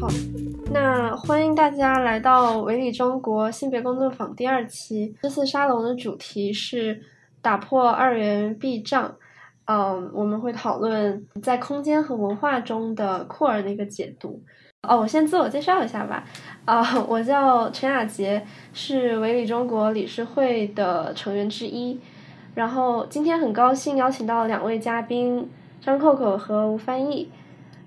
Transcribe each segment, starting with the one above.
好，那欢迎大家来到维理中国性别工作坊第二期。这次沙龙的主题是打破二元壁障。嗯，我们会讨论在空间和文化中的酷儿的一个解读。哦，我先自我介绍一下吧。啊，我叫陈雅洁，是维理中国理事会的成员之一。然后今天很高兴邀请到两位嘉宾，张 Coco 和吴翻译。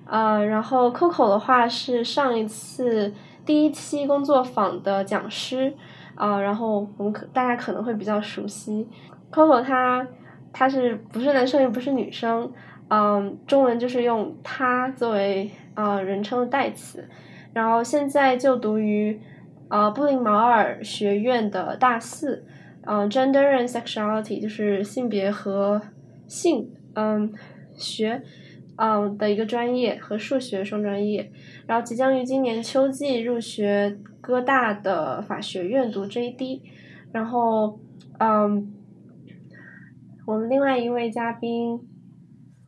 呃，然后 Coco 的话是上一次第一期工作坊的讲师。啊，然后我们可大家可能会比较熟悉 Coco 他。他是不是男生也不是女生，嗯，中文就是用他作为呃人称的代词，然后现在就读于呃布林毛尔学院的大四，嗯，Gender and Sexuality 就是性别和性嗯学嗯的一个专业和数学双专业，然后即将于今年秋季入学哥大的法学院读 JD，然后嗯。我们另外一位嘉宾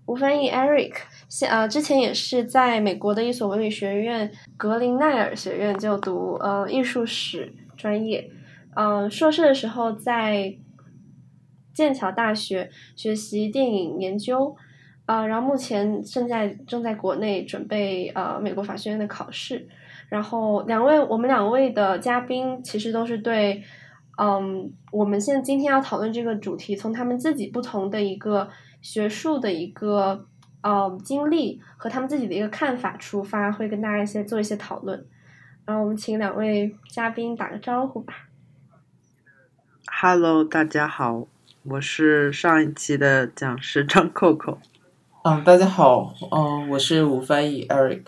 吴翻译 Eric，现呃之前也是在美国的一所文理学院格林奈尔学院就读呃艺术史专业，嗯硕士的时候在剑桥大学学习电影研究，啊然后目前正在正在国内准备呃美国法学院的考试，然后两位我们两位的嘉宾其实都是对。嗯，我们现在今天要讨论这个主题，从他们自己不同的一个学术的一个呃经历和他们自己的一个看法出发，会跟大家一些做一些讨论。然后我们请两位嘉宾打个招呼吧。Hello，大家好，我是上一期的讲师张 Coco。嗯，大家好，嗯，我是吴翻译 Eric。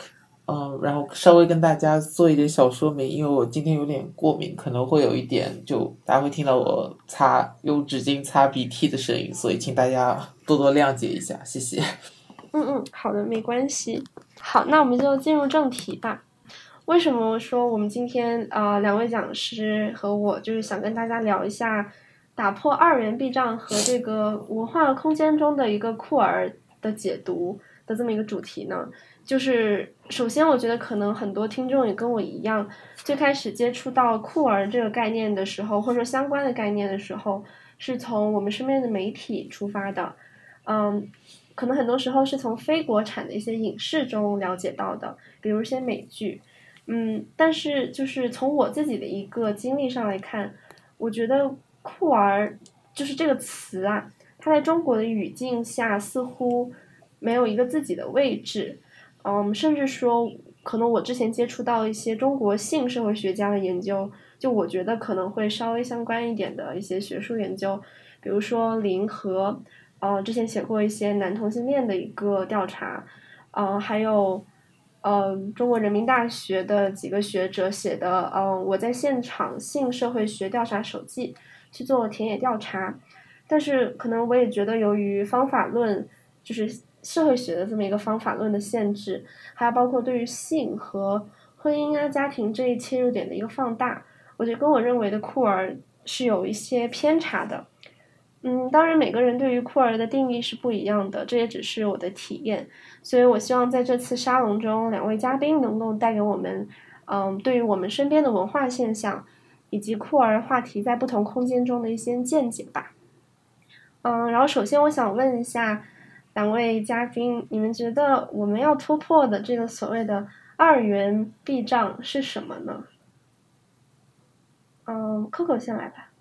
嗯，然后稍微跟大家做一点小说明，因为我今天有点过敏，可能会有一点，就大家会听到我擦用纸巾擦鼻涕的声音，所以请大家多多谅解一下，谢谢。嗯嗯，好的，没关系。好，那我们就进入正题吧。为什么说我们今天呃两位讲师和我就是想跟大家聊一下打破二元壁障和这个文化空间中的一个酷儿的解读的这么一个主题呢？就是首先，我觉得可能很多听众也跟我一样，最开始接触到酷儿这个概念的时候，或者说相关的概念的时候，是从我们身边的媒体出发的，嗯，可能很多时候是从非国产的一些影视中了解到的，比如一些美剧，嗯，但是就是从我自己的一个经历上来看，我觉得酷儿就是这个词啊，它在中国的语境下似乎没有一个自己的位置。嗯，甚至说，可能我之前接触到一些中国性社会学家的研究，就我觉得可能会稍微相关一点的一些学术研究，比如说林和，呃，之前写过一些男同性恋的一个调查，嗯，还有，嗯，中国人民大学的几个学者写的，嗯，我在现场性社会学调查手记去做田野调查，但是可能我也觉得由于方法论就是。社会学的这么一个方法论的限制，还有包括对于性和婚姻啊、家庭这一切入点的一个放大，我觉得跟我认为的酷儿是有一些偏差的。嗯，当然每个人对于酷儿的定义是不一样的，这也只是我的体验。所以我希望在这次沙龙中，两位嘉宾能够带给我们，嗯，对于我们身边的文化现象以及酷儿话题在不同空间中的一些见解吧。嗯，然后首先我想问一下。两位嘉宾，你们觉得我们要突破的这个所谓的二元壁障是什么呢？嗯，Coco 先来吧。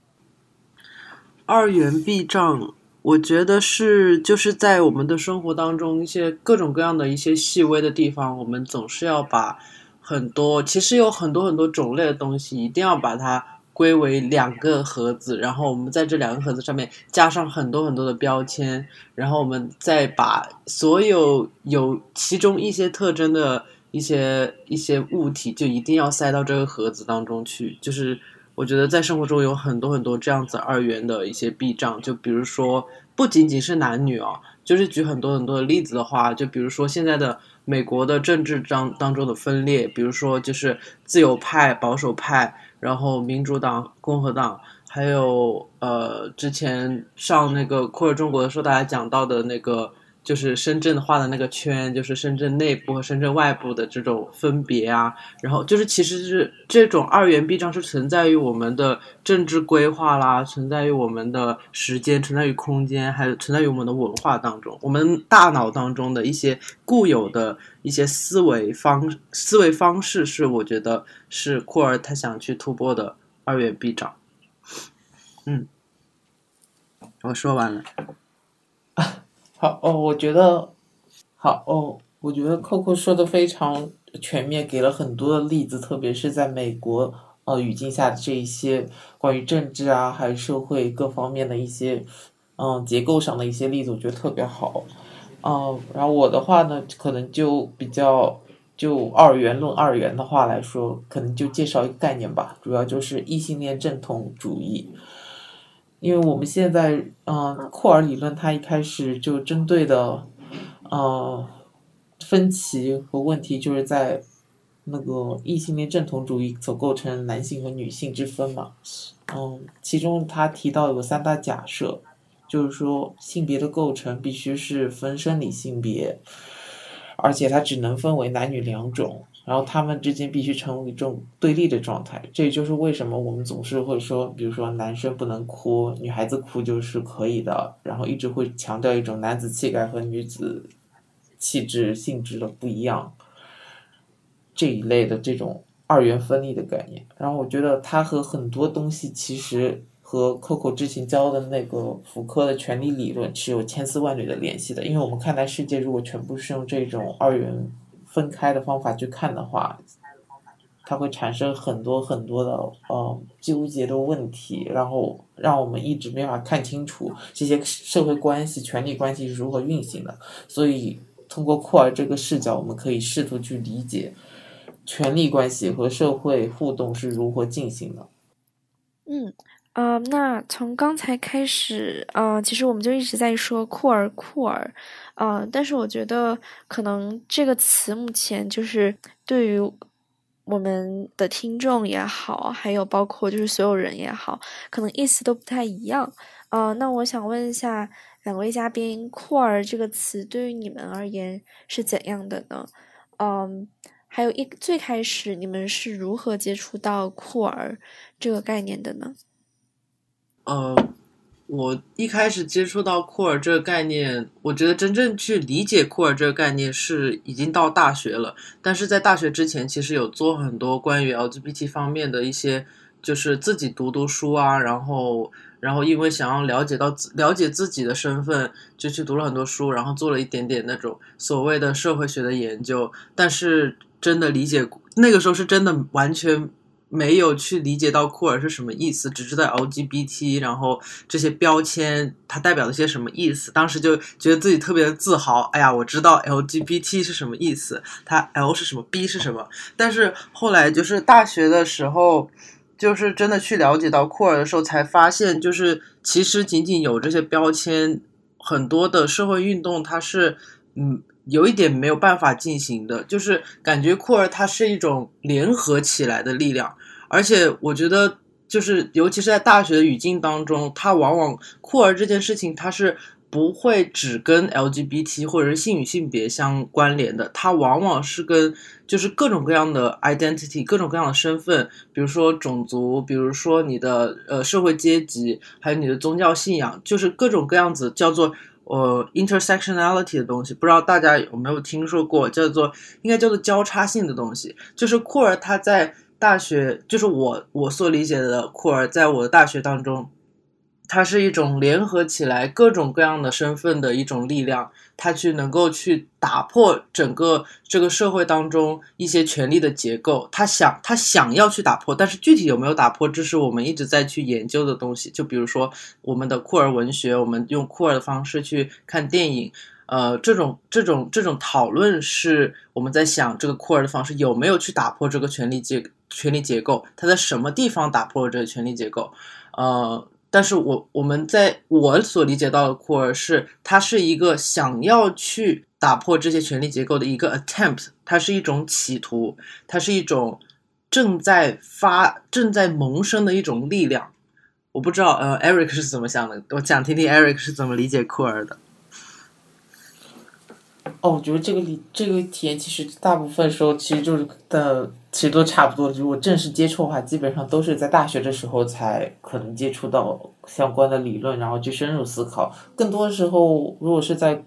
二元壁障，我觉得是就是在我们的生活当中一些各种各样的一些细微的地方，我们总是要把很多其实有很多很多种类的东西，一定要把它。归为两个盒子，然后我们在这两个盒子上面加上很多很多的标签，然后我们再把所有有其中一些特征的一些一些物体，就一定要塞到这个盒子当中去。就是我觉得在生活中有很多很多这样子二元的一些避障，就比如说不仅仅是男女哦，就是举很多很多的例子的话，就比如说现在的美国的政治当当中的分裂，比如说就是自由派、保守派，然后民主党、共和党，还有呃之前上那个酷热中国的时候，大家讲到的那个。就是深圳画的那个圈，就是深圳内部和深圳外部的这种分别啊，然后就是其实是这种二元壁障是存在于我们的政治规划啦，存在于我们的时间，存在于空间，还有存在于我们的文化当中，我们大脑当中的一些固有的一些思维方思维方式，是我觉得是库尔他想去突破的二元壁障。嗯，我说完了。好哦，我觉得好哦，我觉得 Coco 说的非常全面，给了很多的例子，特别是在美国呃语境下的这一些关于政治啊，还有社会各方面的一些嗯结构上的一些例子，我觉得特别好。嗯，然后我的话呢，可能就比较就二元论二元的话来说，可能就介绍一个概念吧，主要就是异性恋正统主义。因为我们现在，嗯，库尔理论它一开始就针对的，呃，分歧和问题就是在那个异性恋正统主义所构成男性和女性之分嘛，嗯，其中他提到有三大假设，就是说性别的构成必须是分生理性别，而且它只能分为男女两种。然后他们之间必须成为一种对立的状态，这也就是为什么我们总是会说，比如说男生不能哭，女孩子哭就是可以的，然后一直会强调一种男子气概和女子气质性质的不一样这一类的这种二元分立的概念。然后我觉得它和很多东西其实和 Coco 之前教的那个福柯的权力理论是有千丝万缕的联系的，因为我们看待世界如果全部是用这种二元。分开的方法去看的话，它会产生很多很多的呃纠结的问题，然后让我们一直没法看清楚这些社会关系、权力关系是如何运行的。所以，通过库尔这个视角，我们可以试图去理解权力关系和社会互动是如何进行的。嗯。呃，那从刚才开始，呃，其实我们就一直在说库尔库尔，呃，但是我觉得可能这个词目前就是对于我们的听众也好，还有包括就是所有人也好，可能意思都不太一样。呃，那我想问一下两位嘉宾，酷儿这个词对于你们而言是怎样的呢？嗯，还有一最开始你们是如何接触到酷儿这个概念的呢？呃，我一开始接触到库尔这个概念，我觉得真正去理解库尔这个概念是已经到大学了。但是在大学之前，其实有做很多关于 LGBT 方面的一些，就是自己读读书啊，然后，然后因为想要了解到了解自己的身份，就去读了很多书，然后做了一点点那种所谓的社会学的研究。但是真的理解，那个时候是真的完全。没有去理解到库尔是什么意思，只知道 LGBT，然后这些标签它代表了些什么意思。当时就觉得自己特别的自豪，哎呀，我知道 LGBT 是什么意思，它 L 是什么，B 是什么。但是后来就是大学的时候，就是真的去了解到库尔的时候，才发现就是其实仅仅有这些标签，很多的社会运动它是嗯。有一点没有办法进行的，就是感觉库尔它是一种联合起来的力量，而且我觉得，就是尤其是在大学的语境当中，它往往库尔这件事情，它是不会只跟 LGBT 或者是性与性别相关联的，它往往是跟就是各种各样的 identity，各种各样的身份，比如说种族，比如说你的呃社会阶级，还有你的宗教信仰，就是各种各样子叫做。呃，intersectionality 的东西，不知道大家有没有听说过，叫做应该叫做交叉性的东西。就是库尔他在大学，就是我我所理解的库尔，在我的大学当中。它是一种联合起来各种各样的身份的一种力量，它去能够去打破整个这个社会当中一些权力的结构。他想，他想要去打破，但是具体有没有打破，这是我们一直在去研究的东西。就比如说我们的库尔文学，我们用库尔的方式去看电影，呃，这种这种这种讨论是我们在想这个库尔的方式有没有去打破这个权力结权力结构，它在什么地方打破了这个权力结构？呃，但是我我们在我所理解到的库尔是，他是一个想要去打破这些权力结构的一个 attempt，它是一种企图，它是一种正在发正在萌生的一种力量。我不知道，呃，Eric 是怎么想的？我想听听 Eric 是怎么理解库尔的。哦，我觉得这个理这个体验其实大部分时候其实就是的，其实都差不多。如果正式接触的话，基本上都是在大学的时候才可能接触到相关的理论，然后去深入思考。更多的时候，如果是在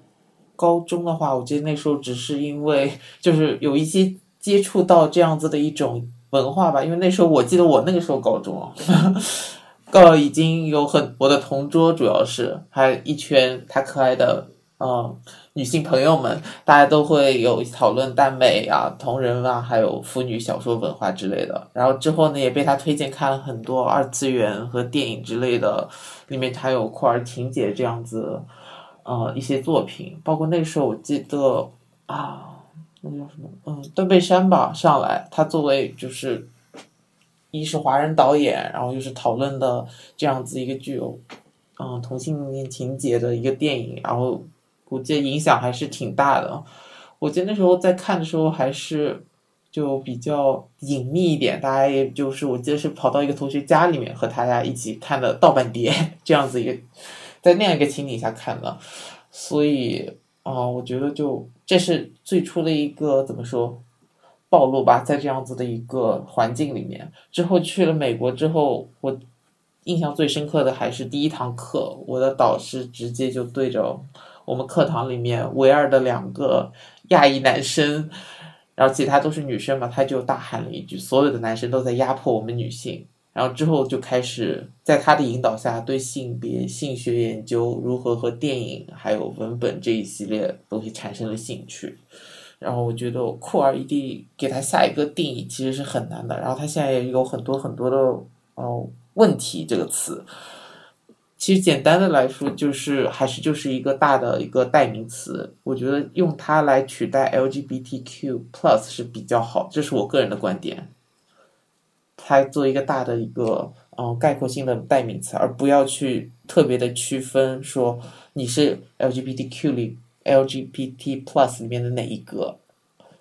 高中的话，我记得那时候只是因为就是有一些接触到这样子的一种文化吧。因为那时候我记得我那个时候高中啊。呃，已经有很我的同桌，主要是还一圈他可爱的嗯女性朋友们，大家都会有讨论耽美啊、同人啊，还有腐女小说文化之类的。然后之后呢，也被他推荐看了很多二次元和电影之类的，里面还有酷儿情节这样子，呃一些作品。包括那时候我记得啊，那叫什么？嗯，断背山吧，上来他作为就是。一是华人导演，然后又是讨论的这样子一个具有，嗯同性恋情节的一个电影，然后我记得影响还是挺大的。我记得那时候在看的时候还是就比较隐秘一点，大家也就是我记得是跑到一个同学家里面和大家一起看的盗版碟这样子一个，在那样一个情景下看的，所以啊，我觉得就这是最初的一个怎么说？暴露吧，在这样子的一个环境里面，之后去了美国之后，我印象最深刻的还是第一堂课，我的导师直接就对着我们课堂里面唯二的两个亚裔男生，然后其他都是女生嘛，他就大喊了一句：“所有的男生都在压迫我们女性。”然后之后就开始在他的引导下，对性别、性学研究如何和电影还有文本这一系列东西产生了兴趣。然后我觉得酷儿一定给他下一个定义其实是很难的。然后他现在也有很多很多的哦问题这个词，其实简单的来说就是还是就是一个大的一个代名词。我觉得用它来取代 LGBTQ plus 是比较好，这是我个人的观点。它做一个大的一个嗯概括性的代名词，而不要去特别的区分说你是 LGBTQ 里。LGBT plus 里面的哪一个，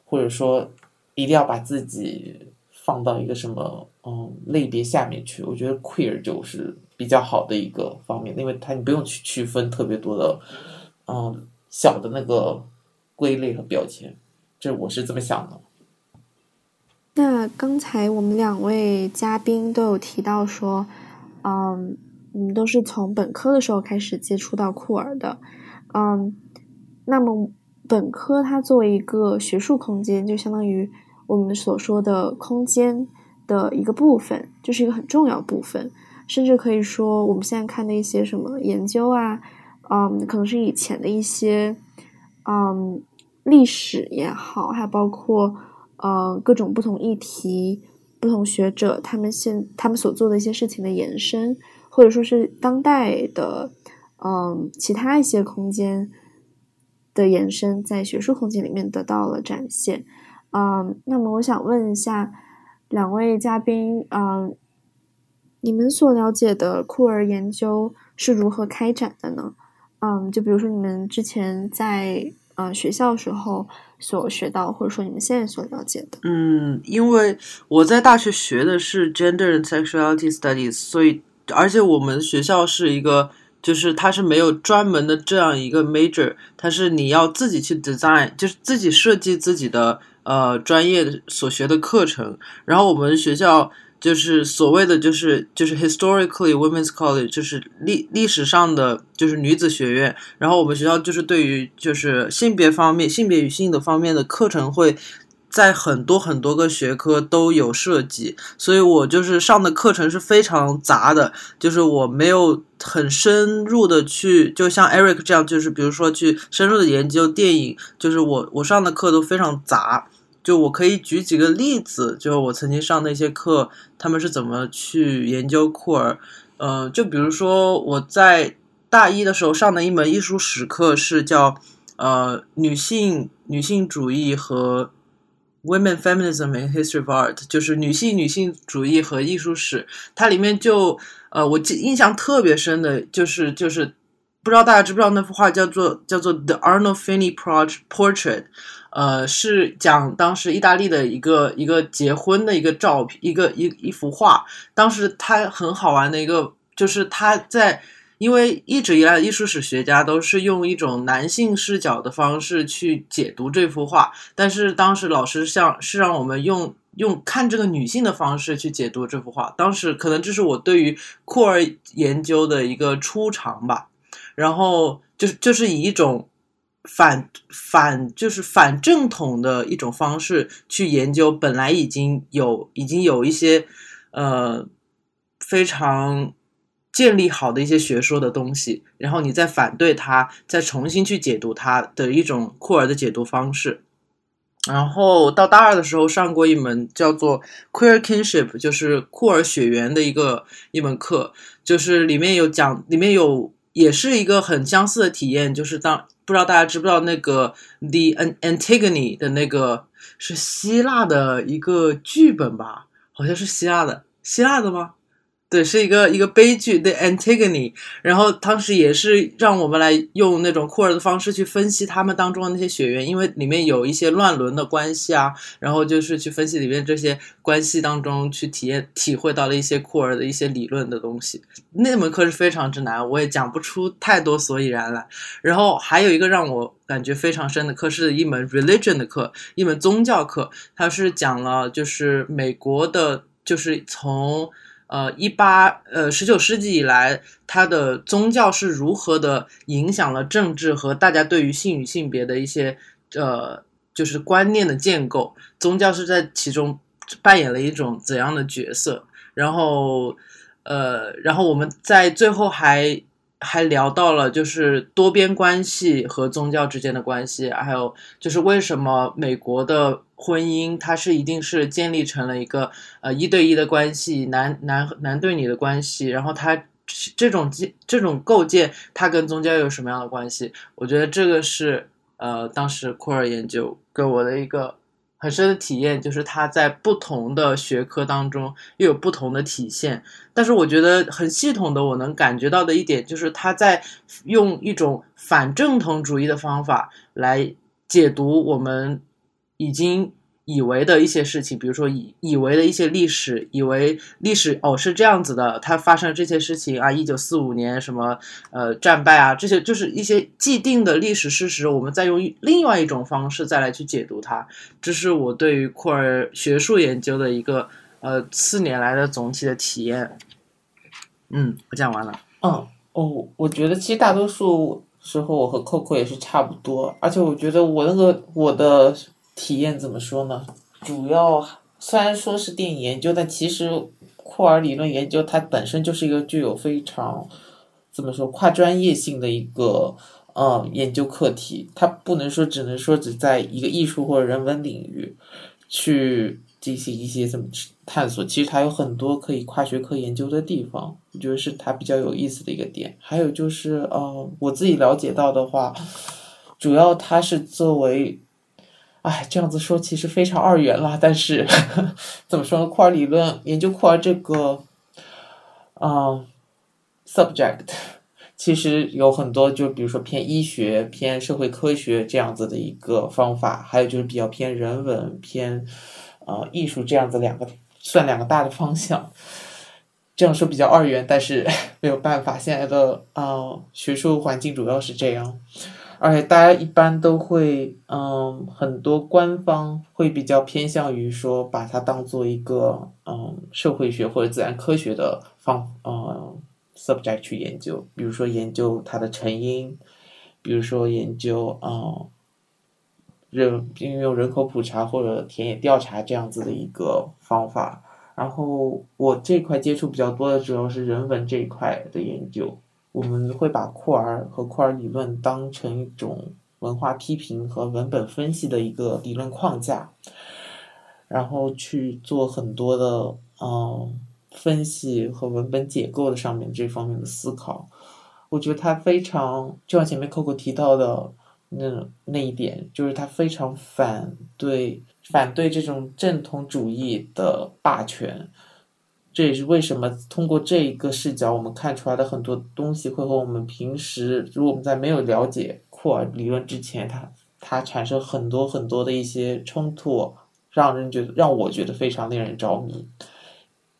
或者说一定要把自己放到一个什么嗯类别下面去？我觉得 queer 就是比较好的一个方面，因为它你不用去区分特别多的嗯小的那个归类和标签，这我是这么想的。那刚才我们两位嘉宾都有提到说，嗯，你们都是从本科的时候开始接触到酷儿的，嗯。那么，本科它作为一个学术空间，就相当于我们所说的空间的一个部分，就是一个很重要部分。甚至可以说，我们现在看的一些什么研究啊，嗯，可能是以前的一些，嗯，历史也好，还包括呃各种不同议题、不同学者他们现他们所做的一些事情的延伸，或者说是当代的嗯其他一些空间。的延伸在学术空间里面得到了展现，嗯，那么我想问一下两位嘉宾，嗯，你们所了解的酷儿研究是如何开展的呢？嗯，就比如说你们之前在呃学校时候所学到，或者说你们现在所了解的。嗯，因为我在大学学的是 Gender and Sexuality Studies，所以而且我们学校是一个。就是它是没有专门的这样一个 major，它是你要自己去 design，就是自己设计自己的呃专业所学的课程。然后我们学校就是所谓的就是就是 historically women's college，就是历历史上的就是女子学院。然后我们学校就是对于就是性别方面、性别与性的方面的课程会。在很多很多个学科都有涉及，所以我就是上的课程是非常杂的，就是我没有很深入的去，就像 Eric 这样，就是比如说去深入的研究电影，就是我我上的课都非常杂。就我可以举几个例子，就我曾经上那些课，他们是怎么去研究库尔。呃，就比如说我在大一的时候上的一门艺术史课是叫呃女性女性主义和。Women Feminism and History of Art，就是女性女性主义和艺术史。它里面就呃，我记印象特别深的就是就是不知道大家知不知道那幅画叫做叫做 The Arnolfini Portrait，呃，是讲当时意大利的一个一个结婚的一个照片，一个一一幅画。当时它很好玩的一个就是他在。因为一直以来艺术史学家都是用一种男性视角的方式去解读这幅画，但是当时老师像是让我们用用看这个女性的方式去解读这幅画。当时可能这是我对于库尔研究的一个初尝吧，然后就是就是以一种反反就是反正统的一种方式去研究本来已经有已经有一些呃非常。建立好的一些学说的东西，然后你再反对它，再重新去解读它的一种库尔的解读方式。然后到大二的时候上过一门叫做 Queer Kinship，就是库尔血缘的一个一门课，就是里面有讲，里面有也是一个很相似的体验，就是当不知道大家知不知道那个 The An Antigone 的那个是希腊的一个剧本吧？好像是希腊的，希腊的吗？对，是一个一个悲剧，The Antigone。然后当时也是让我们来用那种酷儿的方式去分析他们当中的那些血缘，因为里面有一些乱伦的关系啊。然后就是去分析里面这些关系当中去体验、体会到了一些酷儿的一些理论的东西。那门课是非常之难，我也讲不出太多所以然来。然后还有一个让我感觉非常深的课，是一门 Religion 的课，一门宗教课。它是讲了就是美国的，就是从。呃，一八呃十九世纪以来，它的宗教是如何的影响了政治和大家对于性与性别的一些呃，就是观念的建构？宗教是在其中扮演了一种怎样的角色？然后，呃，然后我们在最后还。还聊到了就是多边关系和宗教之间的关系，还有就是为什么美国的婚姻它是一定是建立成了一个呃一对一的关系，男男男对女的关系，然后它这种建这种构建它跟宗教有什么样的关系？我觉得这个是呃当时库尔研究给我的一个。很深的体验就是它在不同的学科当中又有不同的体现，但是我觉得很系统的，我能感觉到的一点就是他在用一种反正统主义的方法来解读我们已经。以为的一些事情，比如说以以为的一些历史，以为历史哦是这样子的，它发生这些事情啊，一九四五年什么呃战败啊，这些就是一些既定的历史事实，我们再用另外一种方式再来去解读它，这是我对于库尔学术研究的一个呃四年来的总体的体验。嗯，我讲完了。嗯，哦，我觉得其实大多数时候我和 Coco 也是差不多，而且我觉得我那个我的。体验怎么说呢？主要虽然说是电影研究，但其实库尔理论研究它本身就是一个具有非常怎么说跨专业性的一个呃研究课题。它不能说只能说只在一个艺术或者人文领域去进行一些怎么探索。其实它有很多可以跨学科研究的地方，我觉得是它比较有意思的一个点。还有就是呃，我自己了解到的话，主要它是作为。哎，这样子说其实非常二元了，但是 怎么说呢？库尔理论研究库尔这个，嗯，subject，其实有很多，就比如说偏医学、偏社会科学这样子的一个方法，还有就是比较偏人文、偏呃艺术这样子两个，算两个大的方向。这样说比较二元，但是 没有办法，现在的呃学术环境主要是这样。而且大家一般都会，嗯，很多官方会比较偏向于说，把它当做一个，嗯，社会学或者自然科学的方，嗯，subject 去研究。比如说研究它的成因，比如说研究，嗯，人运用人口普查或者田野调查这样子的一个方法。然后我这块接触比较多的主要是人文这一块的研究。我们会把库尔和库尔理论当成一种文化批评和文本分析的一个理论框架，然后去做很多的嗯分析和文本解构的上面这方面的思考。我觉得他非常，就像前面 Coco 提到的，那那一点，就是他非常反对反对这种正统主义的霸权。这也是为什么通过这一个视角，我们看出来的很多东西会和我们平时，如果我们在没有了解库尔理论之前，它它产生很多很多的一些冲突，让人觉得让我觉得非常令人着迷。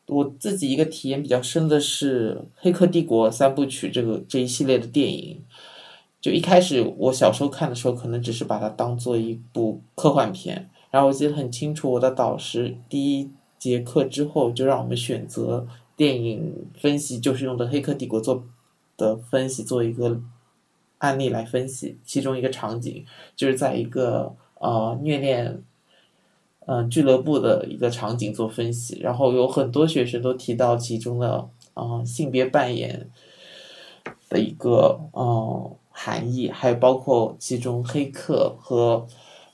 我自己一个体验比较深的是《黑客帝国》三部曲这个这一系列的电影。就一开始我小时候看的时候，可能只是把它当做一部科幻片。然后我记得很清楚，我的导师第一。节课之后，就让我们选择电影分析，就是用的《黑客帝国》做的分析，做一个案例来分析。其中一个场景就是在一个呃虐恋嗯俱乐部的一个场景做分析，然后有很多学生都提到其中的啊性别扮演的一个嗯含义，还有包括其中黑客和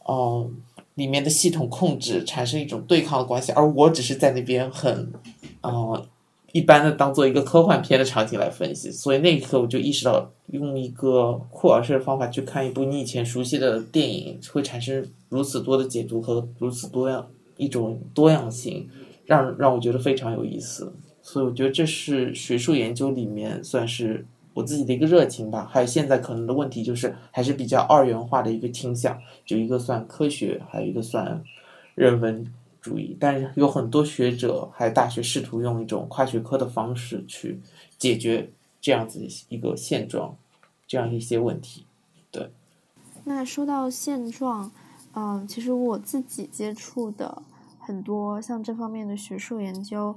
嗯。里面的系统控制产生一种对抗的关系，而我只是在那边很，呃，一般的当做一个科幻片的场景来分析，所以那一刻我就意识到，用一个库尔式的方法去看一部你以前熟悉的电影，会产生如此多的解读和如此多样一种多样性，让让我觉得非常有意思。所以我觉得这是学术研究里面算是。我自己的一个热情吧，还有现在可能的问题就是还是比较二元化的一个倾向，就一个算科学，还有一个算人文主义。但是有很多学者还有大学试图用一种跨学科的方式去解决这样子一个现状，这样一些问题。对。那说到现状，嗯，其实我自己接触的很多像这方面的学术研究，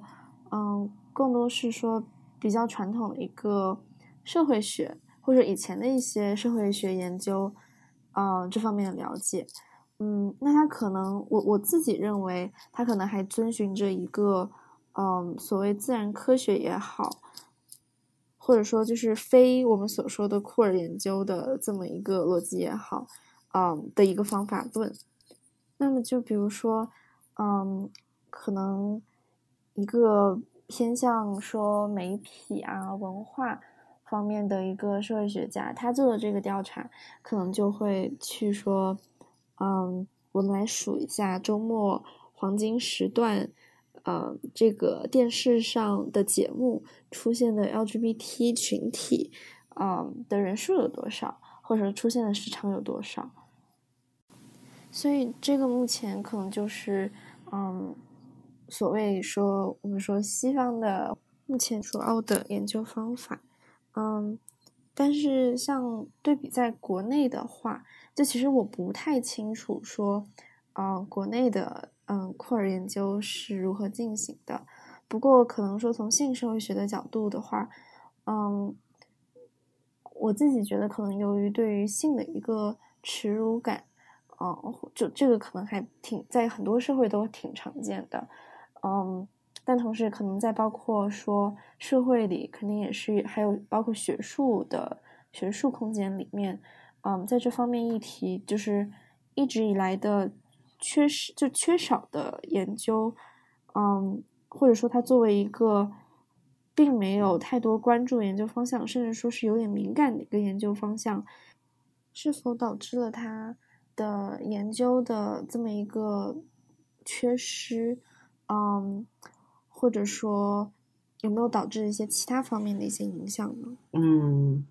嗯，更多是说比较传统的一个。社会学或者以前的一些社会学研究，呃，这方面的了解，嗯，那他可能我我自己认为，他可能还遵循着一个，嗯，所谓自然科学也好，或者说就是非我们所说的库尔研究的这么一个逻辑也好，嗯，的一个方法论。那么就比如说，嗯，可能一个偏向说媒体啊文化。方面的一个社会学家，他做的这个调查，可能就会去说，嗯，我们来数一下周末黄金时段，呃，这个电视上的节目出现的 LGBT 群体，嗯，的人数有多少，或者出现的时长有多少。所以这个目前可能就是，嗯，所谓说我们说西方的目前主要的研究方法。嗯，但是像对比在国内的话，就其实我不太清楚说，嗯，国内的嗯库尔研究是如何进行的。不过可能说从性社会学的角度的话，嗯，我自己觉得可能由于对于性的一个耻辱感，嗯，就这个可能还挺在很多社会都挺常见的，嗯。但同时，可能在包括说社会里，肯定也是还有包括学术的学术空间里面，嗯，在这方面议题就是一直以来的缺失，就缺少的研究，嗯，或者说它作为一个并没有太多关注研究方向，甚至说是有点敏感的一个研究方向，是否导致了它的研究的这么一个缺失？嗯。或者说，有没有导致一些其他方面的一些影响呢？嗯，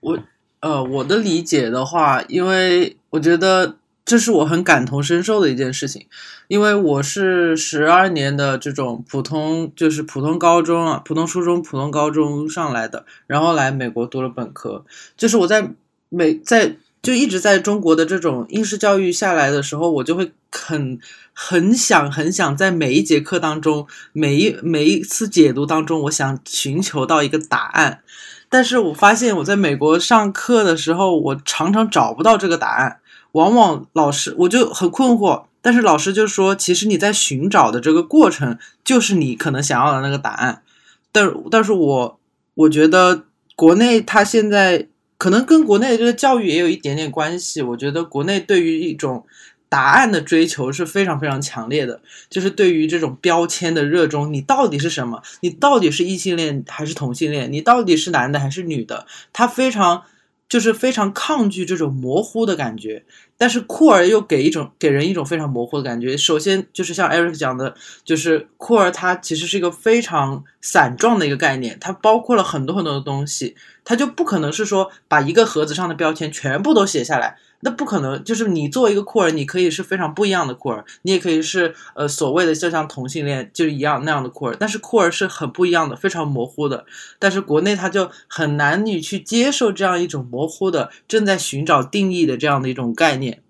我呃，我的理解的话，因为我觉得这是我很感同身受的一件事情，因为我是十二年的这种普通，就是普通高中啊，普通初中、普通高中上来的，然后来美国读了本科，就是我在美在。就一直在中国的这种应试教育下来的时候，我就会很很想很想在每一节课当中，每一每一次解读当中，我想寻求到一个答案。但是我发现我在美国上课的时候，我常常找不到这个答案。往往老师我就很困惑，但是老师就说，其实你在寻找的这个过程，就是你可能想要的那个答案。但但是我我觉得国内他现在。可能跟国内的这个教育也有一点点关系。我觉得国内对于一种答案的追求是非常非常强烈的，就是对于这种标签的热衷。你到底是什么？你到底是异性恋还是同性恋？你到底是男的还是女的？他非常就是非常抗拒这种模糊的感觉，但是酷儿又给一种给人一种非常模糊的感觉。首先就是像 Eric 讲的，就是酷儿它其实是一个非常散状的一个概念，它包括了很多很多的东西，它就不可能是说把一个盒子上的标签全部都写下来。那不可能，就是你作为一个酷儿，你可以是非常不一样的酷儿，你也可以是呃所谓的就像同性恋就一样那样的酷儿，但是酷儿是很不一样的，非常模糊的。但是国内他就很难你去接受这样一种模糊的、正在寻找定义的这样的一种概念。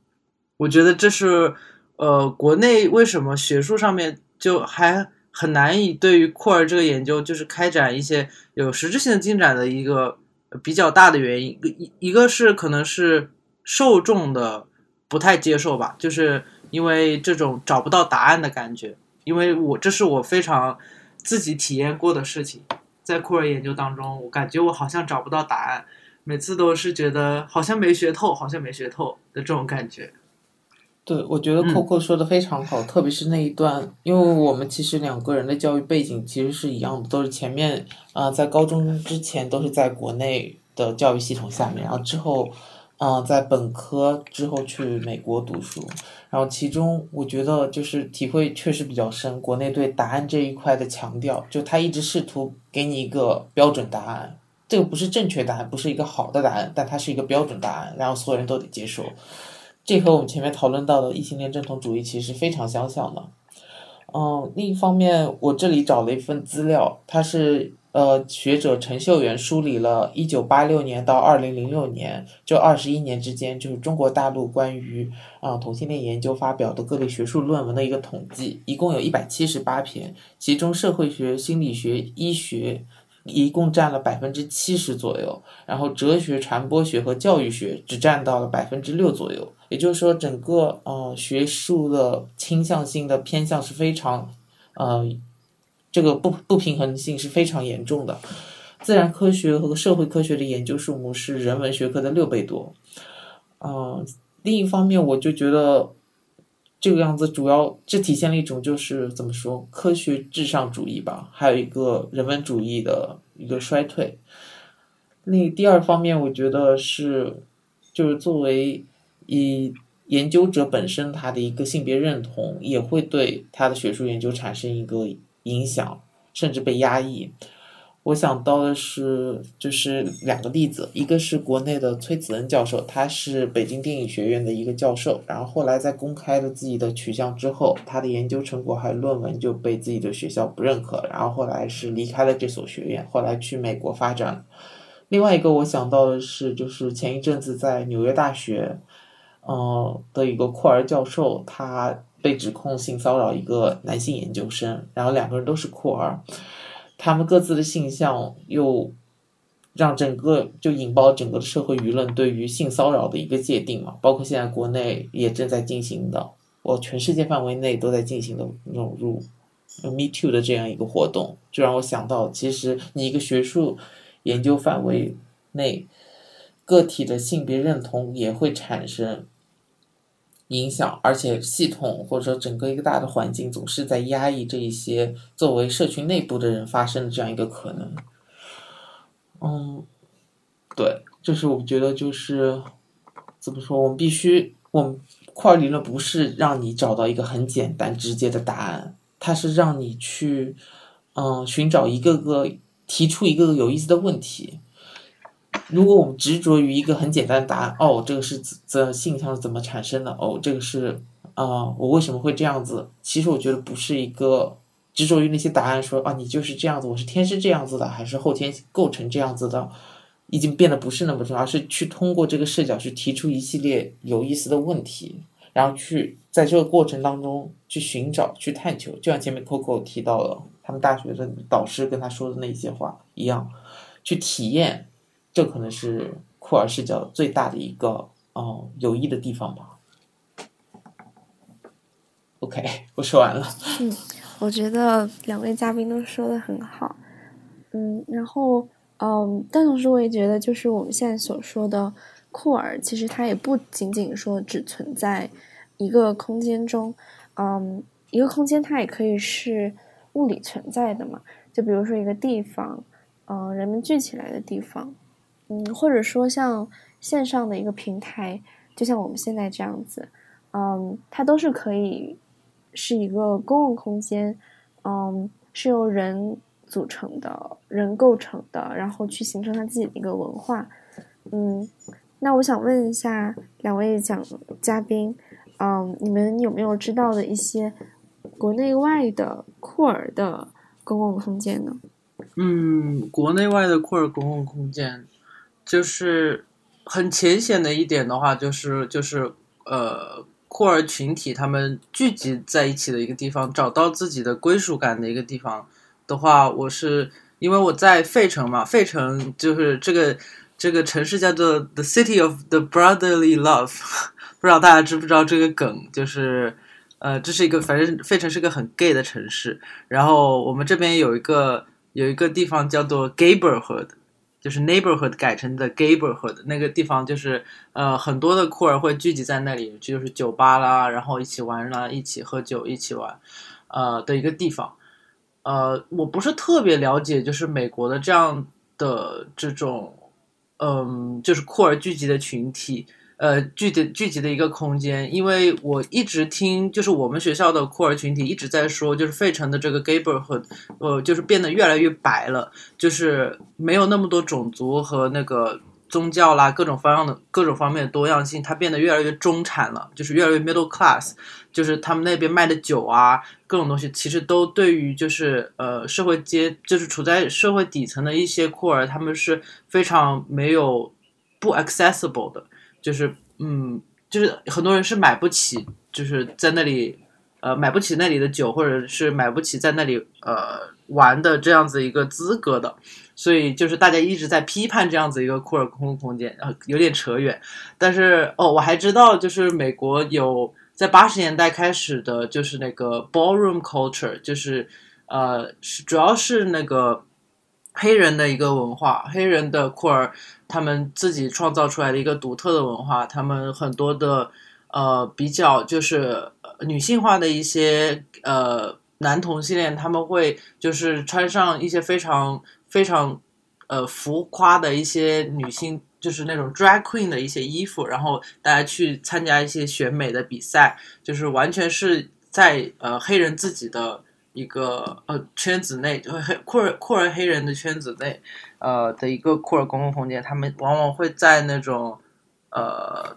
我觉得这是呃国内为什么学术上面就还很难以对于酷儿这个研究就是开展一些有实质性的进展的一个比较大的原因。一一个是可能是。受众的不太接受吧，就是因为这种找不到答案的感觉。因为我这是我非常自己体验过的事情，在酷儿研究当中，我感觉我好像找不到答案，每次都是觉得好像没学透，好像没学透的这种感觉。对，我觉得 Coco 说的非常好，特别是那一段，因为我们其实两个人的教育背景其实是一样的，都是前面啊，在高中之前都是在国内的教育系统下面，然后之后。嗯，在本科之后去美国读书，然后其中我觉得就是体会确实比较深，国内对答案这一块的强调，就他一直试图给你一个标准答案，这个不是正确答案，不是一个好的答案，但它是一个标准答案，然后所有人都得接受。这和我们前面讨论到的异性恋正统主义其实非常相像的。嗯，另一方面，我这里找了一份资料，它是。呃，学者陈秀元梳理了1986年到2006年这二十一年之间，就是中国大陆关于啊同性恋研究发表的各类学术论文的一个统计，一共有一百七十八篇，其中社会学、心理学、医学一共占了百分之七十左右，然后哲学、传播学和教育学只占到了百分之六左右，也就是说，整个呃学术的倾向性的偏向是非常呃。这个不不平衡性是非常严重的，自然科学和社会科学的研究数目是人文学科的六倍多。嗯，另一方面，我就觉得这个样子主要这体现了一种就是怎么说科学至上主义吧，还有一个人文主义的一个衰退。另第二方面，我觉得是就是作为以研究者本身他的一个性别认同，也会对他的学术研究产生一个。影响甚至被压抑。我想到的是，就是两个例子，一个是国内的崔子恩教授，他是北京电影学院的一个教授，然后后来在公开了自己的取向之后，他的研究成果还有论文就被自己的学校不认可，然后后来是离开了这所学院，后来去美国发展。另外一个我想到的是，就是前一阵子在纽约大学，呃的一个库尔教授，他。被指控性骚扰一个男性研究生，然后两个人都是酷儿，他们各自的性向又让整个就引爆整个的社会舆论对于性骚扰的一个界定嘛，包括现在国内也正在进行的，我全世界范围内都在进行的那种入 Me Too 的这样一个活动，就让我想到，其实你一个学术研究范围内个体的性别认同也会产生。影响，而且系统或者说整个一个大的环境总是在压抑这一些作为社群内部的人发生的这样一个可能。嗯，对，就是我觉得就是怎么说，我们必须，我们块理论不是让你找到一个很简单直接的答案，它是让你去嗯寻找一个个提出一个个有意思的问题。如果我们执着于一个很简单的答案，哦，这个是怎性向是怎么产生的？哦，这个是啊，我为什么会这样子？其实我觉得不是一个执着于那些答案，说啊，你就是这样子，我是天生这样子的，还是后天构成这样子的，已经变得不是那么重要，而是去通过这个视角去提出一系列有意思的问题，然后去在这个过程当中去寻找、去探求，就像前面 Coco 提到了他们大学的导师跟他说的那些话一样，去体验。这可能是库尔视角最大的一个哦有益的地方吧。OK，我说完了。嗯，我觉得两位嘉宾都说的很好。嗯，然后嗯，但同时我也觉得，就是我们现在所说的库尔，其实它也不仅仅说只存在一个空间中。嗯，一个空间它也可以是物理存在的嘛。就比如说一个地方，嗯，人们聚起来的地方。嗯，或者说像线上的一个平台，就像我们现在这样子，嗯，它都是可以是一个公共空间，嗯，是由人组成的，人构成的，然后去形成它自己的一个文化，嗯，那我想问一下两位讲嘉宾，嗯，你们有没有知道的一些国内外的酷儿的公共空间呢？嗯，国内外的酷儿公共空间，就是很浅显的一点的话，就是就是呃，酷儿群体他们聚集在一起的一个地方，找到自己的归属感的一个地方的话，我是因为我在费城嘛，费城就是这个这个城市叫做 The City of the Brotherly Love，不知道大家知不知道这个梗，就是呃，这是一个反正费城是个很 gay 的城市，然后我们这边有一个。有一个地方叫做 Gayborhood，就是 neighborhood 改成的 Gayborhood，那个地方就是呃很多的酷儿会聚集在那里，就是酒吧啦，然后一起玩啦，一起喝酒，一起玩，呃的一个地方。呃，我不是特别了解，就是美国的这样的这种，嗯，就是酷儿聚集的群体。呃，聚集聚集的一个空间，因为我一直听，就是我们学校的酷儿群体一直在说，就是费城的这个 gayborhood，呃，就是变得越来越白了，就是没有那么多种族和那个宗教啦，各种方向的各种方面的多样性，它变得越来越中产了，就是越来越 middle class，就是他们那边卖的酒啊，各种东西，其实都对于就是呃社会阶，就是处在社会底层的一些酷儿，他们是非常没有不 accessible 的。就是嗯，就是很多人是买不起，就是在那里，呃，买不起那里的酒，或者是买不起在那里呃玩的这样子一个资格的，所以就是大家一直在批判这样子一个库尔空空间，呃，有点扯远。但是哦，我还知道，就是美国有在八十年代开始的，就是那个 ballroom culture，就是呃，是主要是那个黑人的一个文化，黑人的库尔。他们自己创造出来的一个独特的文化，他们很多的呃比较就是女性化的一些呃男同性恋，他们会就是穿上一些非常非常呃浮夸的一些女性，就是那种 drag queen 的一些衣服，然后大家去参加一些选美的比赛，就是完全是在呃黑人自己的。一个呃圈子内，就黑酷儿酷儿黑人的圈子内，呃的一个酷儿公共空间，他们往往会在那种呃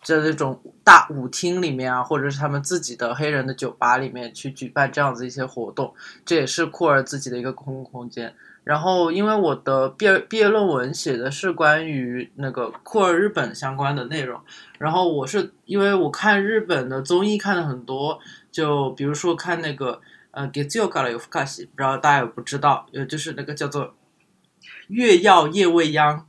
在那种大舞厅里面啊，或者是他们自己的黑人的酒吧里面去举办这样子一些活动，这也是酷儿自己的一个公共空间。然后，因为我的毕业毕业论文写的是关于那个酷儿日本相关的内容，然后我是因为我看日本的综艺看的很多，就比如说看那个。呃，给自由搞了有福卡西，不知道大家有不知道？呃，就是那个叫做月曜夜未央，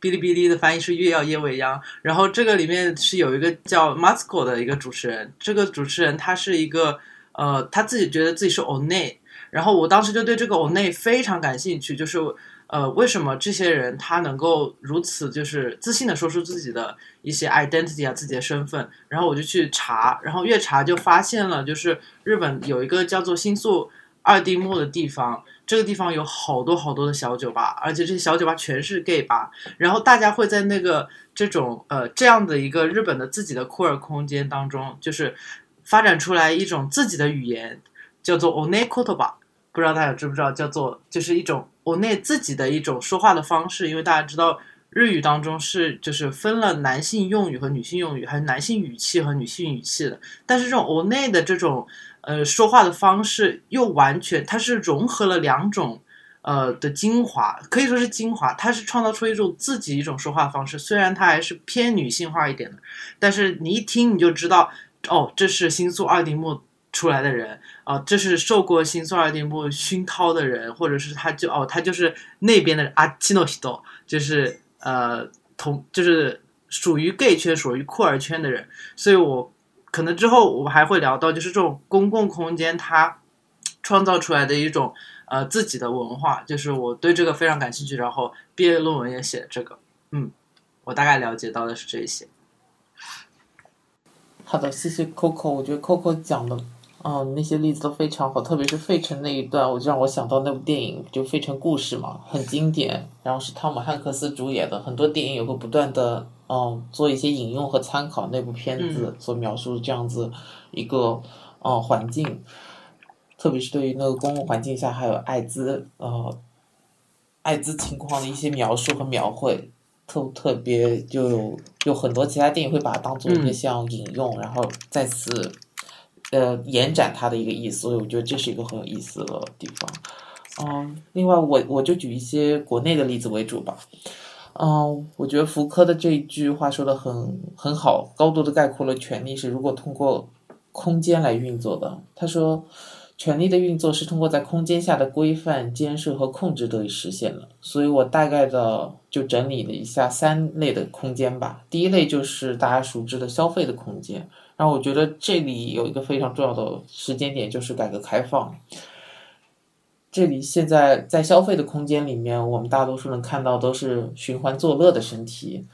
哔哩哔哩的翻译是月曜夜未央。然后这个里面是有一个叫 Masco 的一个主持人，这个主持人他是一个呃，他自己觉得自己是 One，然后我当时就对这个 One 非常感兴趣，就是。呃，为什么这些人他能够如此就是自信的说出自己的一些 identity 啊，自己的身份？然后我就去查，然后越查就发现了，就是日本有一个叫做新宿二丁目的地方，这个地方有好多好多的小酒吧，而且这些小酒吧全是 gay 吧。然后大家会在那个这种呃这样的一个日本的自己的酷儿空间当中，就是发展出来一种自己的语言，叫做 Onenkotoba。不知道大家知不知道，叫做就是一种国内自己的一种说话的方式，因为大家知道日语当中是就是分了男性用语和女性用语，还有男性语气和女性语气的。但是这种国内的这种呃说话的方式又完全它是融合了两种呃的精华，可以说是精华，它是创造出一种自己一种说话方式。虽然它还是偏女性化一点的，但是你一听你就知道，哦，这是新宿二丁目。出来的人啊，这是受过新宿二丁目熏陶的人，或者是他就哦，他就是那边的阿基诺西多，就是呃同就是属于 gay 圈、属于酷儿圈的人。所以我可能之后我还会聊到，就是这种公共空间它创造出来的一种呃自己的文化，就是我对这个非常感兴趣，然后毕业论文也写这个，嗯，我大概了解到的是这些。好的，谢谢 Coco，我觉得 Coco 讲的。嗯，那些例子都非常好，特别是费城那一段，我就让我想到那部电影，就《费城故事》嘛，很经典。然后是汤姆汉克斯主演的，很多电影也会不断的嗯做一些引用和参考那部片子所描述这样子一个嗯环境，特别是对于那个公共环境下还有艾滋呃艾滋情况的一些描述和描绘。特特别就有有很多其他电影会把它当做一个像引用，然后再次呃延展它的一个意思，所以我觉得这是一个很有意思的地方。嗯，另外我我就举一些国内的例子为主吧。嗯，我觉得福柯的这一句话说的很很好，高度的概括了权力是如果通过空间来运作的。他说。权力的运作是通过在空间下的规范、监视和控制得以实现的。所以我大概的就整理了一下三类的空间吧。第一类就是大家熟知的消费的空间。然后我觉得这里有一个非常重要的时间点，就是改革开放。这里现在在消费的空间里面，我们大多数能看到都是寻欢作乐的身体。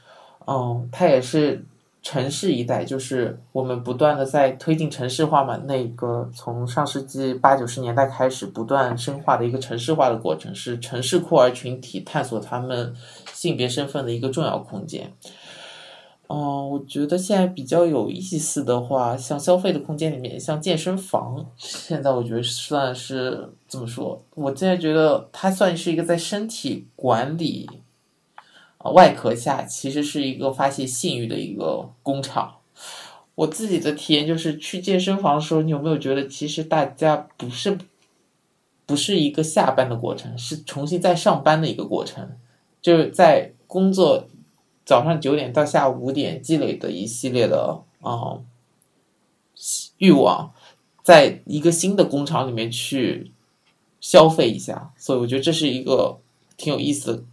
嗯，它也是。城市一代就是我们不断的在推进城市化嘛，那个从上世纪八九十年代开始不断深化的一个城市化的过程，是城市酷儿群体探索他们性别身份的一个重要空间。嗯，我觉得现在比较有意思的话，像消费的空间里面，像健身房，现在我觉得算是怎么说？我现在觉得它算是一个在身体管理啊。外壳下其实是一个发泄性欲的一个工厂。我自己的体验就是去健身房的时候，你有没有觉得其实大家不是不是一个下班的过程，是重新再上班的一个过程，就是在工作早上九点到下午五点积累的一系列的啊欲望，在一个新的工厂里面去消费一下，所以我觉得这是一个挺有意思的。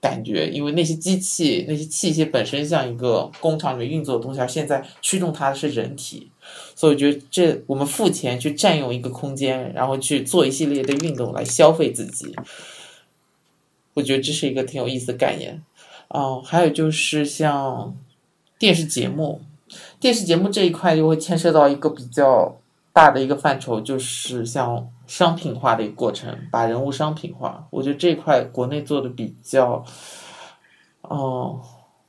感觉，因为那些机器、那些器械本身像一个工厂里面运作的东西，而现在驱动它的是人体，所以我觉得这我们付钱去占用一个空间，然后去做一系列的运动来消费自己，我觉得这是一个挺有意思的概念。哦，还有就是像电视节目，电视节目这一块又会牵涉到一个比较大的一个范畴，就是像。商品化的一个过程，把人物商品化，我觉得这一块国内做的比较，哦，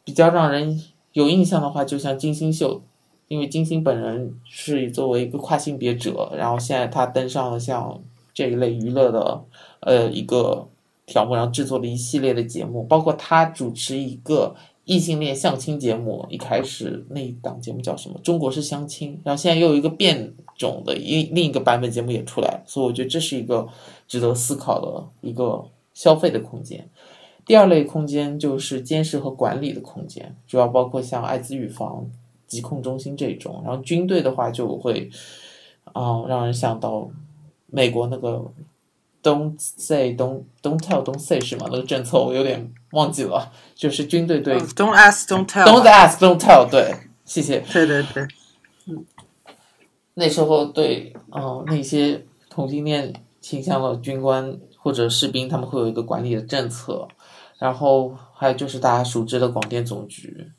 比较让人有印象的话，就像金星秀，因为金星本人是作为一个跨性别者，然后现在他登上了像这一类娱乐的呃一个条目，然后制作了一系列的节目，包括他主持一个。异性恋相亲节目一开始那一档节目叫什么？中国式相亲，然后现在又有一个变种的一另一个版本节目也出来，所以我觉得这是一个值得思考的一个消费的空间。第二类空间就是监视和管理的空间，主要包括像艾滋预防疾控中心这种，然后军队的话就会啊让人想到美国那个。Don't say, don't don't tell, don't say 是吗？那个政策我有点忘记了，就是军队对 Don't ask, don't tell. Don't ask, don't tell. 对，谢谢。对对对，嗯，那时候对，嗯，那些同性恋倾向的军官或者士兵，他们会有一个管理的政策。然后还有就是大家熟知的广电总局，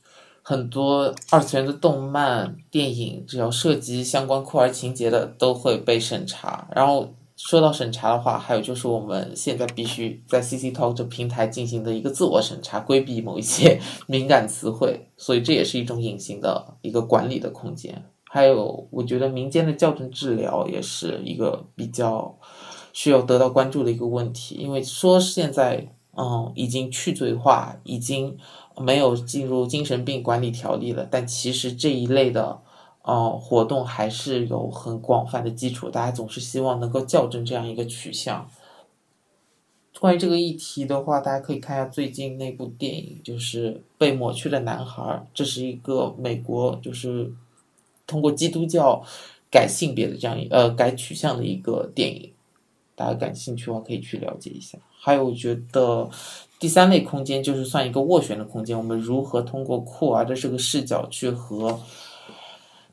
很多二次元的动漫、电影，只要涉及相关酷儿情节的，都会被审查。然后。说到审查的话，还有就是我们现在必须在 CC Talk 这平台进行的一个自我审查，规避某一些 敏感词汇，所以这也是一种隐形的一个管理的空间。还有，我觉得民间的校正治疗也是一个比较需要得到关注的一个问题，因为说现在嗯已经去罪化，已经没有进入精神病管理条例了，但其实这一类的。哦，活动还是有很广泛的基础，大家总是希望能够校正这样一个取向。关于这个议题的话，大家可以看一下最近那部电影，就是《被抹去的男孩》，这是一个美国就是通过基督教改性别的这样一呃改取向的一个电影，大家感兴趣的话可以去了解一下。还有，我觉得第三类空间就是算一个斡旋的空间，我们如何通过酷儿的这个视角去和。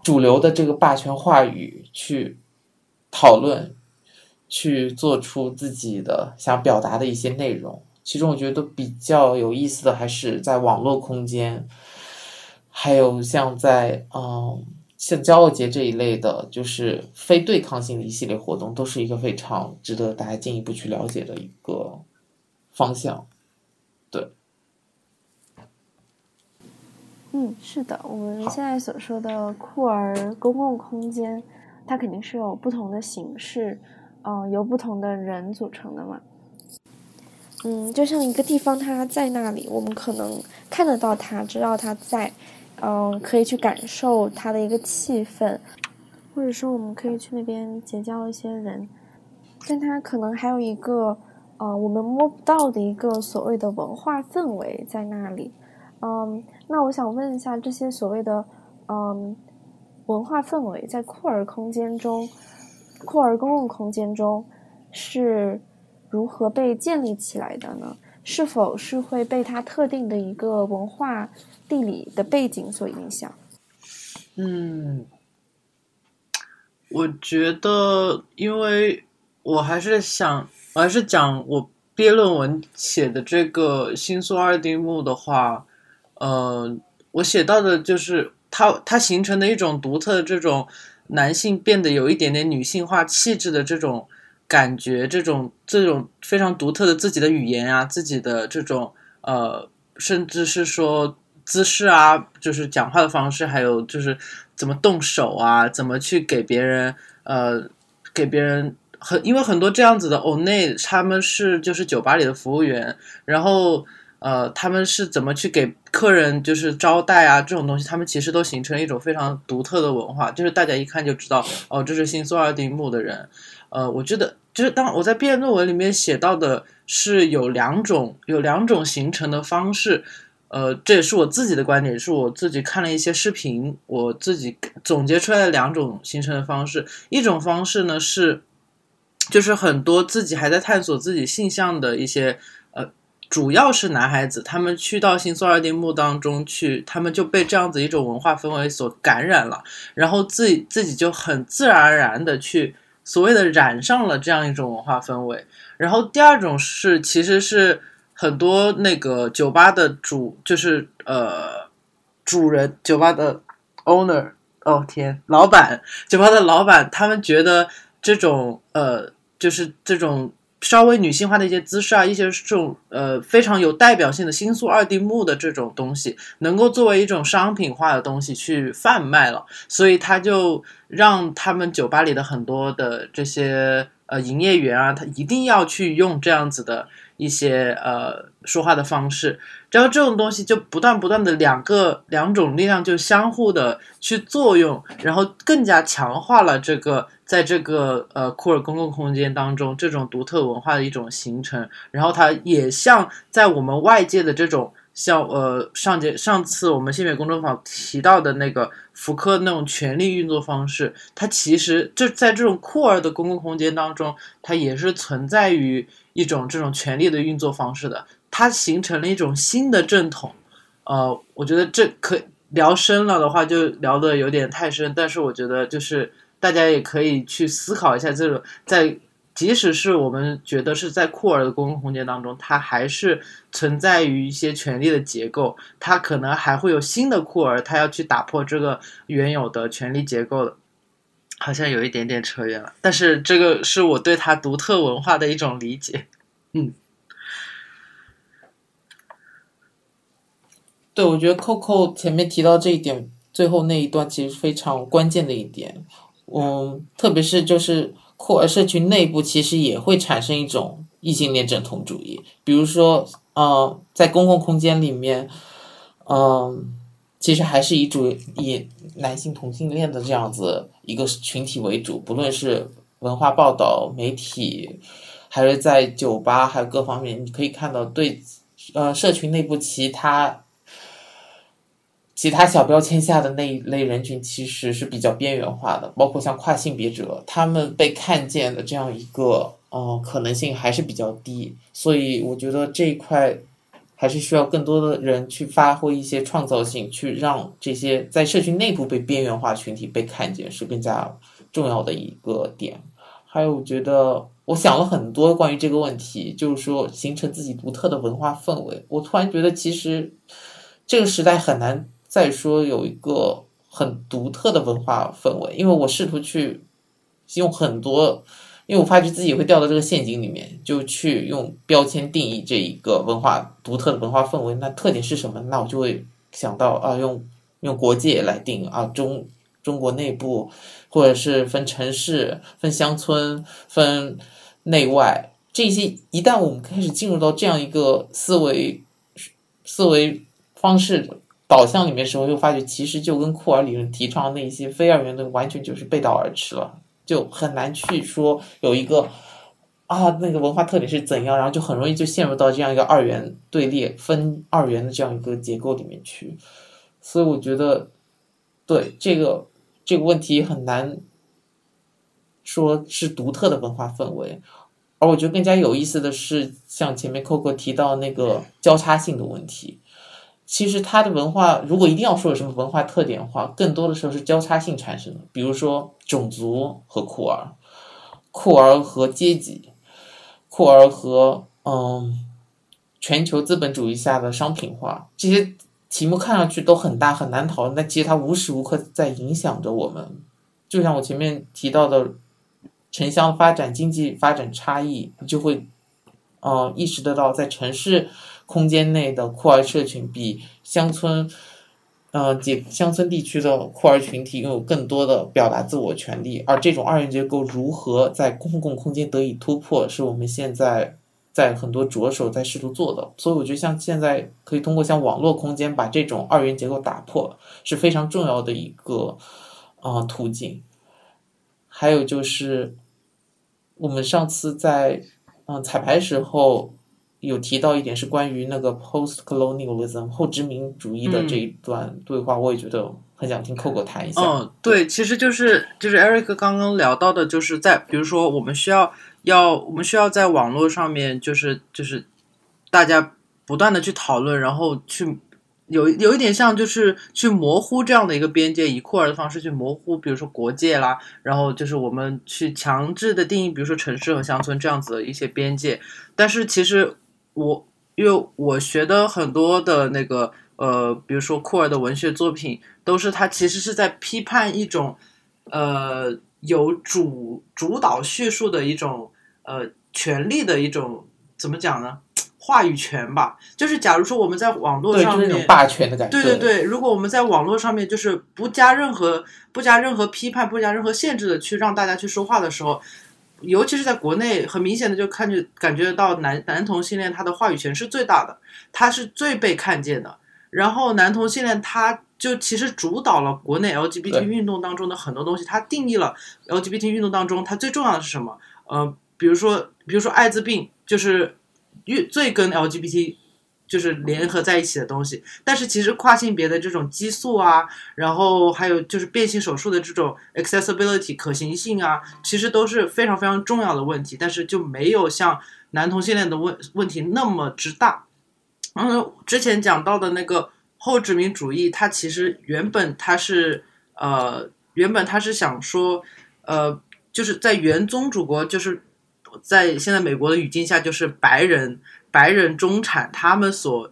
主流的这个霸权话语去讨论，去做出自己的想表达的一些内容。其中我觉得比较有意思的还是在网络空间，还有像在嗯像骄傲节这一类的，就是非对抗性的一系列活动，都是一个非常值得大家进一步去了解的一个方向。嗯，是的，我们现在所说的酷儿公共空间，它肯定是有不同的形式，嗯，由不同的人组成的嘛。嗯，就像一个地方，它在那里，我们可能看得到它，知道它在，嗯，可以去感受它的一个气氛，或者说我们可以去那边结交一些人，但它可能还有一个，呃，我们摸不到的一个所谓的文化氛围在那里。嗯，那我想问一下，这些所谓的嗯文化氛围在库尔空间中，库尔公共空间中是如何被建立起来的呢？是否是会被它特定的一个文化地理的背景所影响？嗯，我觉得，因为我还是想，我还是讲我毕业论文写的这个新宿二丁目的话。呃，我写到的就是它，它形成的一种独特的这种男性变得有一点点女性化气质的这种感觉，这种这种非常独特的自己的语言啊，自己的这种呃，甚至是说姿势啊，就是讲话的方式，还有就是怎么动手啊，怎么去给别人呃，给别人很，因为很多这样子的欧内，他们是就是酒吧里的服务员，然后。呃，他们是怎么去给客人就是招待啊？这种东西，他们其实都形成了一种非常独特的文化，就是大家一看就知道，哦，这是新宿二丁目的人。呃，我觉得就是当我在毕业论文里面写到的是有两种，有两种形成的方式。呃，这也是我自己的观点，是我自己看了一些视频，我自己总结出来的两种形成的方式。一种方式呢是，就是很多自己还在探索自己性向的一些。主要是男孩子，他们去到新宿二丁目当中去，他们就被这样子一种文化氛围所感染了，然后自己自己就很自然而然的去所谓的染上了这样一种文化氛围。然后第二种是，其实是很多那个酒吧的主，就是呃主人，酒吧的 owner，哦天，老板，酒吧的老板，他们觉得这种呃，就是这种。稍微女性化的一些姿势啊，一些这种呃非常有代表性的新宿二丁目的这种东西，能够作为一种商品化的东西去贩卖了，所以他就让他们酒吧里的很多的这些呃营业员啊，他一定要去用这样子的一些呃说话的方式，然后这种东西就不断不断的两个两种力量就相互的去作用，然后更加强化了这个。在这个呃库尔公共空间当中，这种独特文化的一种形成，然后它也像在我们外界的这种像呃上节上次我们性别公众坊提到的那个福柯那种权力运作方式，它其实就在这种库尔的公共空间当中，它也是存在于一种这种权力的运作方式的，它形成了一种新的正统。呃，我觉得这可聊深了的话就聊的有点太深，但是我觉得就是。大家也可以去思考一下，这种在即使是我们觉得是在库尔的公共空间当中，它还是存在于一些权力的结构，它可能还会有新的库尔，它要去打破这个原有的权力结构的，好像有一点点扯远了。但是这个是我对它独特文化的一种理解。嗯，对，我觉得 Coco 前面提到这一点，最后那一段其实非常关键的一点。嗯，特别是就是库尔社群内部，其实也会产生一种异性恋正统主义。比如说，呃，在公共空间里面，嗯，其实还是以主以男性同性恋的这样子一个群体为主。不论是文化报道、媒体，还是在酒吧，还有各方面，你可以看到对，呃，社群内部其他。其他小标签下的那一类人群其实是比较边缘化的，包括像跨性别者，他们被看见的这样一个呃可能性还是比较低，所以我觉得这一块还是需要更多的人去发挥一些创造性，去让这些在社区内部被边缘化群体被看见是更加重要的一个点。还有，我觉得我想了很多关于这个问题，就是说形成自己独特的文化氛围。我突然觉得，其实这个时代很难。再说有一个很独特的文化氛围。因为我试图去用很多，因为我发觉自己会掉到这个陷阱里面，就去用标签定义这一个文化独特的文化氛围。那特点是什么？那我就会想到啊，用用国界来定啊，中中国内部，或者是分城市、分乡村、分内外。这些一旦我们开始进入到这样一个思维思维方式导向里面时候，又发觉其实就跟库尔理论提倡的那些非二元论完全就是背道而驰了，就很难去说有一个啊那个文化特点是怎样，然后就很容易就陷入到这样一个二元对立、分二元的这样一个结构里面去。所以我觉得，对这个这个问题很难说是独特的文化氛围。而我觉得更加有意思的是，像前面 Coco 提到那个交叉性的问题，其实它的文化如果一定要说有什么文化特点的话，更多的时候是交叉性产生的。比如说种族和库尔，库尔和阶级，库尔和嗯全球资本主义下的商品化，这些题目看上去都很大很难讨论，但其实它无时无刻在影响着我们。就像我前面提到的。城乡发展、经济发展差异，你就会，呃，意识得到，在城市空间内的酷儿社群比乡村，呃，几乡村地区的酷儿群体拥有更多的表达自我权利。而这种二元结构如何在公共空间得以突破，是我们现在在很多着手在试图做的。所以，我觉得像现在可以通过像网络空间把这种二元结构打破，是非常重要的一个啊途径。还有就是。我们上次在嗯彩排时候有提到一点，是关于那个 post-colonialism 后殖民主义的这一段对话，我也觉得很想听 Coco 谈一下。嗯，对，其实就是就是 Eric 刚刚聊到的，就是在比如说我们需要要我们需要在网络上面，就是就是大家不断的去讨论，然后去。有有一点像，就是去模糊这样的一个边界，以库尔的方式去模糊，比如说国界啦，然后就是我们去强制的定义，比如说城市和乡村这样子的一些边界。但是其实我因为我学的很多的那个呃，比如说库尔的文学作品，都是他其实是在批判一种呃有主主导叙述的一种呃权利的一种怎么讲呢？话语权吧，就是假如说我们在网络上面，霸权的感觉。对对对，如果我们在网络上面就是不加任何不加任何批判、不加任何限制的去让大家去说话的时候，尤其是在国内，很明显的就看着感觉到男男同性恋他的话语权是最大的，他是最被看见的。然后男同性恋他就其实主导了国内 LGBT 运动当中的很多东西，他定义了 LGBT 运动当中它最重要的是什么？呃，比如说比如说艾滋病就是。越最跟 LGBT 就是联合在一起的东西，但是其实跨性别的这种激素啊，然后还有就是变性手术的这种 accessibility 可行性啊，其实都是非常非常重要的问题，但是就没有像男同性恋的问问题那么之大。嗯，之前讲到的那个后殖民主义，它其实原本它是呃，原本它是想说，呃，就是在原宗主国就是。在现在美国的语境下，就是白人、白人中产他们所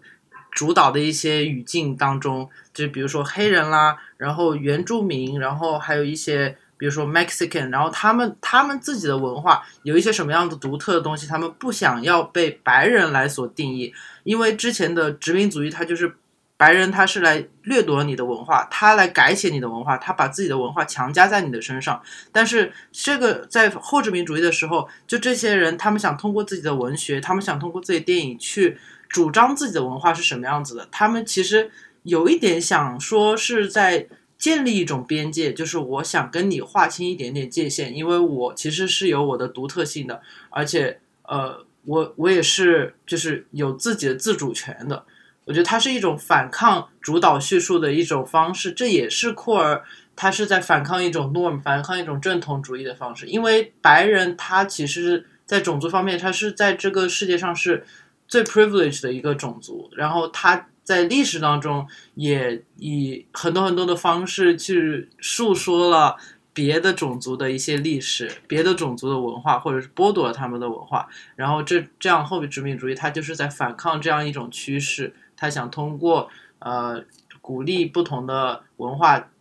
主导的一些语境当中，就比如说黑人啦，然后原住民，然后还有一些比如说 Mexican，然后他们他们自己的文化有一些什么样的独特的东西，他们不想要被白人来所定义，因为之前的殖民主义它就是。白人他是来掠夺你的文化，他来改写你的文化，他把自己的文化强加在你的身上。但是这个在后殖民主义的时候，就这些人，他们想通过自己的文学，他们想通过自己的电影去主张自己的文化是什么样子的。他们其实有一点想说是在建立一种边界，就是我想跟你划清一点点界限，因为我其实是有我的独特性的，而且呃，我我也是就是有自己的自主权的。我觉得它是一种反抗主导叙述的一种方式，这也是库尔他是在反抗一种 norm，反抗一种正统主义的方式。因为白人他其实，在种族方面，他是在这个世界上是最 privileged 的一个种族，然后他在历史当中也以很多很多的方式去述说了别的种族的一些历史、别的种族的文化，或者是剥夺了他们的文化。然后这这样后面殖民主义，它就是在反抗这样一种趋势。他想通过呃鼓励不同的文化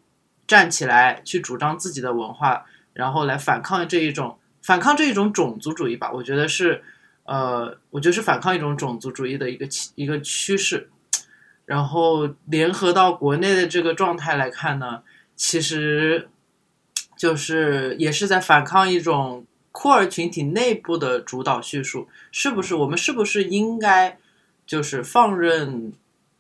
站起来去主张自己的文化，然后来反抗这一种反抗这一种种族主义吧。我觉得是，呃，我觉得是反抗一种种族主义的一个一个趋势。然后联合到国内的这个状态来看呢，其实就是也是在反抗一种酷儿群体内部的主导叙述，是不是？我们是不是应该就是放任？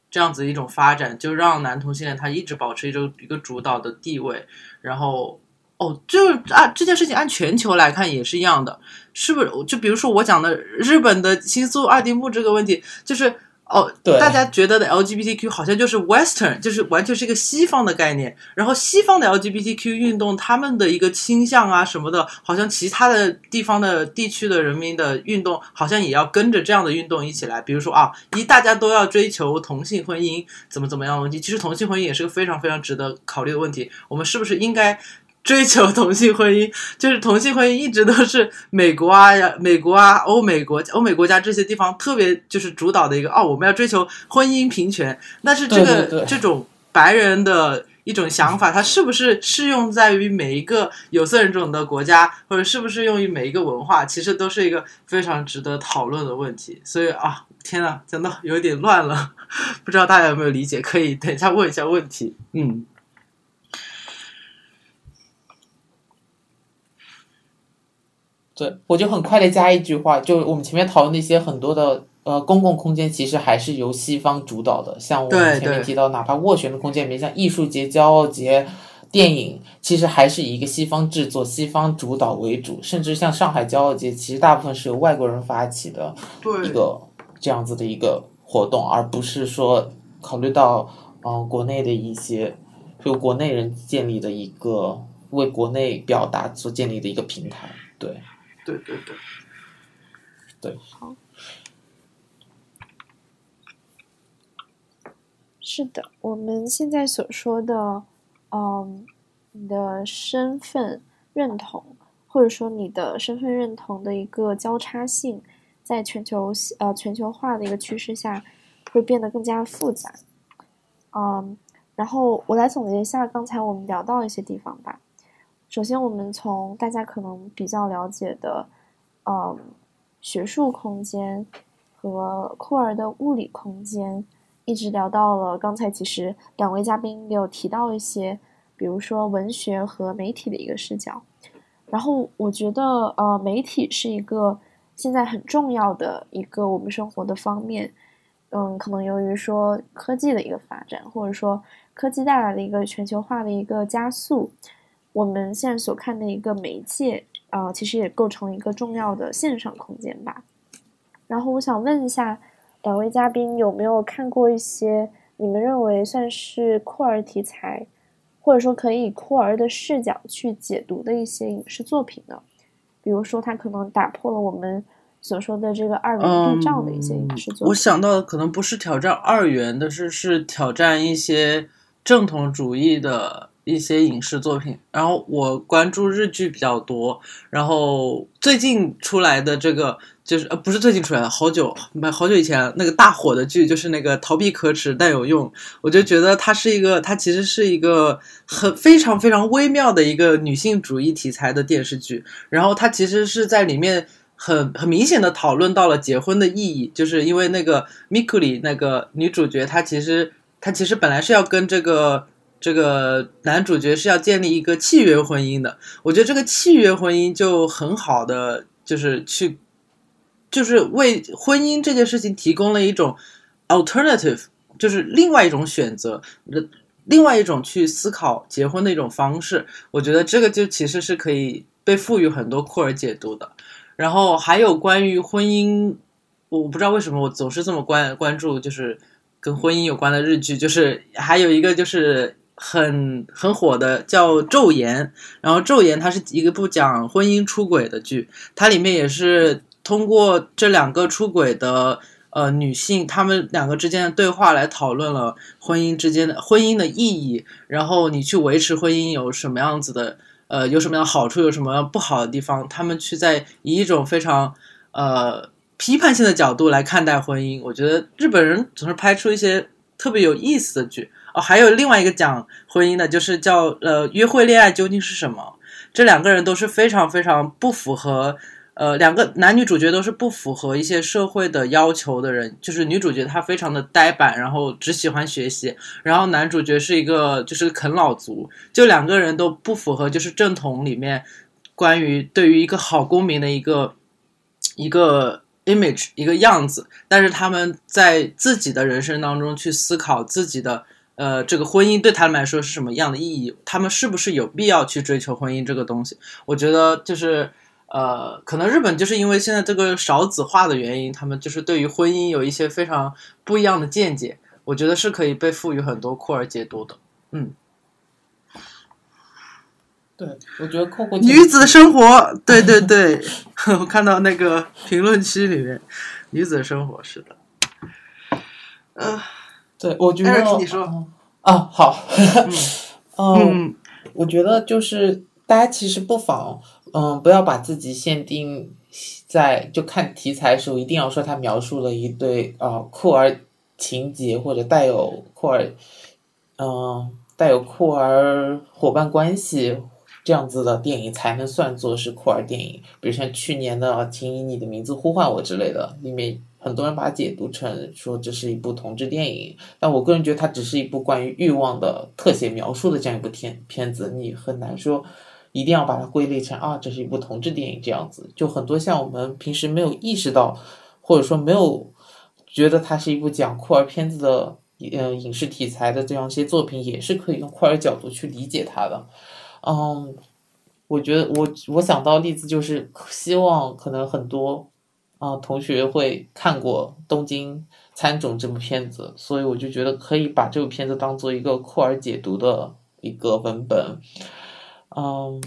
这样子一种发展，就让男同性恋他一直保持一种一个主导的地位，然后哦，就啊这件事情按全球来看也是一样的，是不是？就比如说我讲的日本的新宿二丁目这个问题，就是。哦，大家觉得的 LGBTQ 好像就是 Western，就是完全是一个西方的概念。然后西方的 LGBTQ 运动，他们的一个倾向啊什么的，好像其他的地方的地区的人民的运动，好像也要跟着这样的运动一起来。比如说啊，一大家都要追求同性婚姻，怎么怎么样的问题。其实同性婚姻也是个非常非常值得考虑的问题。我们是不是应该？追求同性婚姻，就是同性婚姻一直都是美国啊、美国啊、欧美国、欧美国家这些地方特别就是主导的一个哦，我们要追求婚姻平权。但是这个这种白人的一种想法，它是不是适用在于每一个有色人种的国家，或者是不是适用于每一个文化，其实都是一个非常值得讨论的问题。所以啊，天呐，讲到有点乱了，不知道大家有没有理解？可以等一下问一下问题。嗯。对，我就很快的加一句话，就我们前面讨论那些很多的呃公共空间，其实还是由西方主导的。像我们前面提到，哪怕斡旋的空间里面，像艺术节、骄傲节、电影，其实还是以一个西方制作、西方主导为主。甚至像上海骄傲节，其实大部分是由外国人发起的一个这样子的一个活动，而不是说考虑到嗯国内的一些就国内人建立的一个为国内表达所建立的一个平台，对。对对对，对。好，是的，我们现在所说的，嗯，你的身份认同，或者说你的身份认同的一个交叉性，在全球呃全球化的一个趋势下，会变得更加复杂。嗯，然后我来总结一下刚才我们聊到一些地方吧。首先，我们从大家可能比较了解的，嗯，学术空间和库尔的物理空间，一直聊到了刚才，其实两位嘉宾也有提到一些，比如说文学和媒体的一个视角。然后，我觉得，呃，媒体是一个现在很重要的一个我们生活的方面。嗯，可能由于说科技的一个发展，或者说科技带来的一个全球化的一个加速。我们现在所看的一个媒介，啊，其实也构成一个重要的线上空间吧。然后我想问一下两位嘉宾，有没有看过一些你们认为算是酷儿题材，或者说可以以酷儿的视角去解读的一些影视作品呢？比如说，它可能打破了我们所说的这个二元对照的一些影视作品。我想到的可能不是挑战二元的，是是挑战一些正统主义的。一些影视作品，然后我关注日剧比较多，然后最近出来的这个就是呃不是最近出来的，好久好久以前那个大火的剧就是那个逃避可耻但有用，我就觉得它是一个它其实是一个很非常非常微妙的一个女性主义题材的电视剧，然后它其实是在里面很很明显的讨论到了结婚的意义，就是因为那个 Miku 里那个女主角她其实她其实本来是要跟这个。这个男主角是要建立一个契约婚姻的，我觉得这个契约婚姻就很好的，就是去，就是为婚姻这件事情提供了一种 alternative，就是另外一种选择，另外一种去思考结婚的一种方式。我觉得这个就其实是可以被赋予很多库尔解读的。然后还有关于婚姻，我不知道为什么我总是这么关关注，就是跟婚姻有关的日剧，就是还有一个就是。很很火的叫《昼颜》，然后《昼颜》它是一个部讲婚姻出轨的剧，它里面也是通过这两个出轨的呃女性，她们两个之间的对话来讨论了婚姻之间的婚姻的意义，然后你去维持婚姻有什么样子的呃有什么样的好处，有什么不好的地方，他们去在以一种非常呃批判性的角度来看待婚姻，我觉得日本人总是拍出一些。特别有意思的剧哦。还有另外一个讲婚姻的，就是叫呃约会恋爱究竟是什么？这两个人都是非常非常不符合。呃，两个男女主角都是不符合一些社会的要求的人，就是女主角她非常的呆板，然后只喜欢学习，然后男主角是一个就是啃老族，就两个人都不符合就是正统里面关于对于一个好公民的一个一个 image 一个样子，但是他们在自己的人生当中去思考自己的呃这个婚姻对他们来说是什么样的意义，他们是不是有必要去追求婚姻这个东西？我觉得就是。呃，可能日本就是因为现在这个少子化的原因，他们就是对于婚姻有一些非常不一样的见解。我觉得是可以被赋予很多酷儿解读的。嗯，对，我觉得酷酷女子生活，对对对，我看到那个评论区里面，女子生活是的。嗯，对，我觉得你说啊，好，嗯，我觉得就是大家其实不妨。嗯，不要把自己限定在就看题材的时候，一定要说他描述了一对啊酷儿情节或者带有酷儿，嗯，带有酷儿伙伴关系这样子的电影才能算作是酷儿电影。比如像去年的《请以你的名字呼唤我》之类的，里面很多人把它解读成说这是一部同志电影，但我个人觉得它只是一部关于欲望的特写描述的这样一部片片子，你很难说。一定要把它归类成啊，这是一部同志电影这样子，就很多像我们平时没有意识到，或者说没有觉得它是一部讲酷儿片子的，呃，影视题材的这样一些作品，也是可以用酷儿角度去理解它的。嗯，我觉得我我想到例子就是希望可能很多啊同学会看过《东京参种》这部片子，所以我就觉得可以把这部片子当做一个酷儿解读的一个文本。嗯，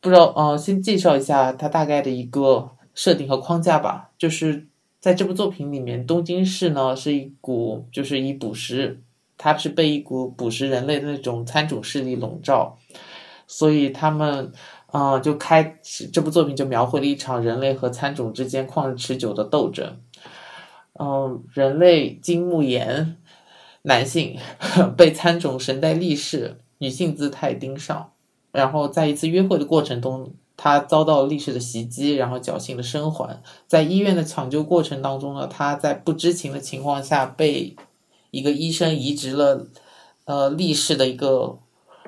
不知道，嗯，先介绍一下它大概的一个设定和框架吧。就是在这部作品里面，东京市呢是一股就是以捕食，它是被一股捕食人类的那种餐种势力笼罩，所以他们，嗯，就开始这部作品就描绘了一场人类和餐种之间旷日持久的斗争。嗯，人类金木研男性被餐种神代力士。女性姿态盯上，然后在一次约会的过程中，他遭到力士的袭击，然后侥幸的生还。在医院的抢救过程当中呢，他在不知情的情况下被一个医生移植了，呃，力士的一个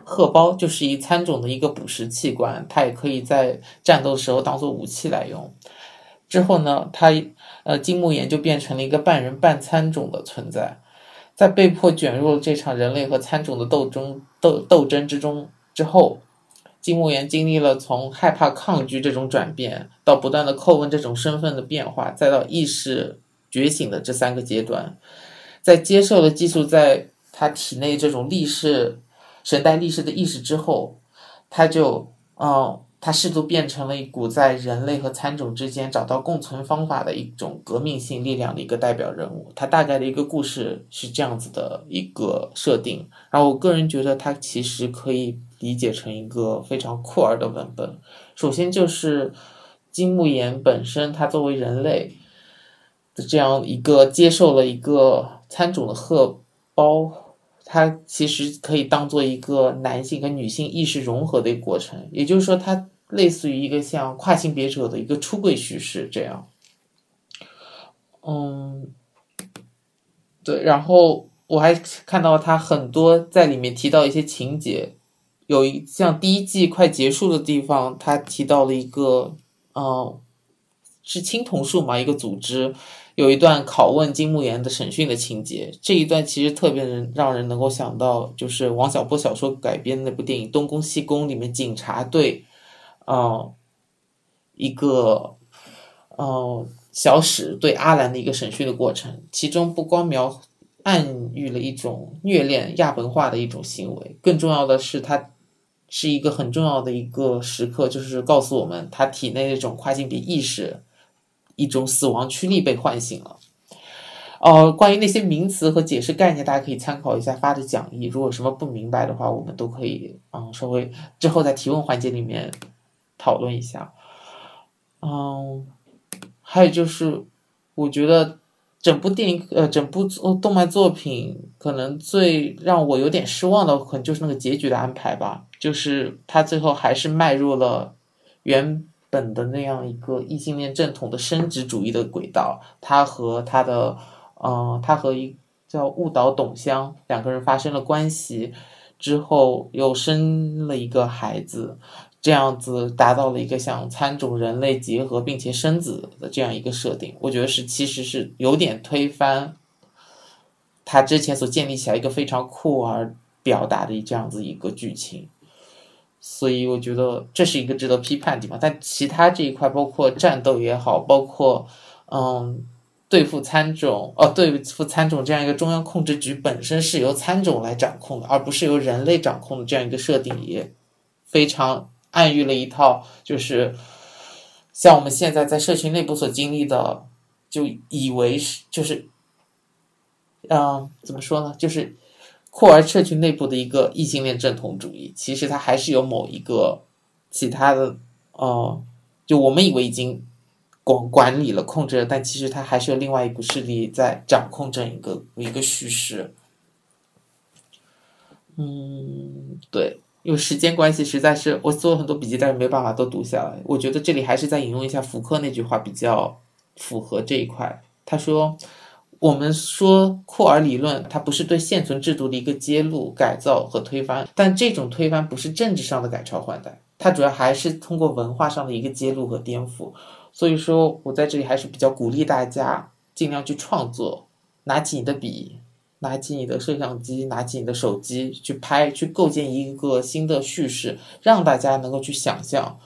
荷包，就是一参种的一个捕食器官，它也可以在战斗时候当做武器来用。之后呢，他呃金木研就变成了一个半人半参种的存在。在被迫卷入了这场人类和参种的斗争斗斗争之中之后，金木研经历了从害怕、抗拒这种转变，到不断的叩问这种身份的变化，再到意识觉醒的这三个阶段，在接受了寄宿在他体内这种力士神代力士的意识之后，他就嗯。他试图变成了一股在人类和参种之间找到共存方法的一种革命性力量的一个代表人物。他大概的一个故事是这样子的一个设定，然后我个人觉得他其实可以理解成一个非常酷儿的文本。首先就是金木研本身，他作为人类的这样一个接受了一个参种的荷包，它其实可以当做一个男性和女性意识融合的一个过程，也就是说它。类似于一个像跨性别者的一个出柜叙事这样，嗯，对，然后我还看到他很多在里面提到一些情节，有一像第一季快结束的地方，他提到了一个，嗯，是青铜树嘛，一个组织有一段拷问金木研的审讯的情节，这一段其实特别能让人能够想到，就是王小波小说改编的那部电影《东宫西宫》里面警察对。嗯，一个嗯小史对阿兰的一个审讯的过程，其中不光描暗喻了一种虐恋亚文化的一种行为，更重要的是，它是一个很重要的一个时刻，就是告诉我们他体内那种跨性别意识，一种死亡驱力被唤醒了。哦，关于那些名词和解释概念，大家可以参考一下发的讲义。如果什么不明白的话，我们都可以嗯稍微之后在提问环节里面。讨论一下，嗯，还有就是，我觉得整部电影呃，整部作动漫作品，可能最让我有点失望的，可能就是那个结局的安排吧。就是他最后还是迈入了原本的那样一个异性恋正统的生殖主义的轨道。他和他的，嗯，他和一叫雾岛董香两个人发生了关系之后，又生了一个孩子。这样子达到了一个像参种人类结合并且生子的这样一个设定，我觉得是其实是有点推翻他之前所建立起来一个非常酷而表达的这样子一个剧情，所以我觉得这是一个值得批判的地方。但其他这一块，包括战斗也好，包括嗯对付参种哦对付参种这样一个中央控制局本身是由参种来掌控的，而不是由人类掌控的这样一个设定也非常。暗喻了一套，就是像我们现在在社群内部所经历的，就以为是就是，嗯，怎么说呢？就是酷儿社群内部的一个异性恋正统主义，其实它还是有某一个其他的，哦，就我们以为已经管管理了、控制了，但其实它还是有另外一股势力在掌控这一个一个叙事。嗯，对。因为时间关系，实在是我做了很多笔记，但是没办法都读下来。我觉得这里还是再引用一下福柯那句话比较符合这一块。他说：“我们说库尔理论，它不是对现存制度的一个揭露、改造和推翻，但这种推翻不是政治上的改朝换代，它主要还是通过文化上的一个揭露和颠覆。所以说我在这里还是比较鼓励大家尽量去创作，拿起你的笔。”拿起你的摄像机，拿起你的手机去拍，去构建一个新的叙事，让大家能够去想象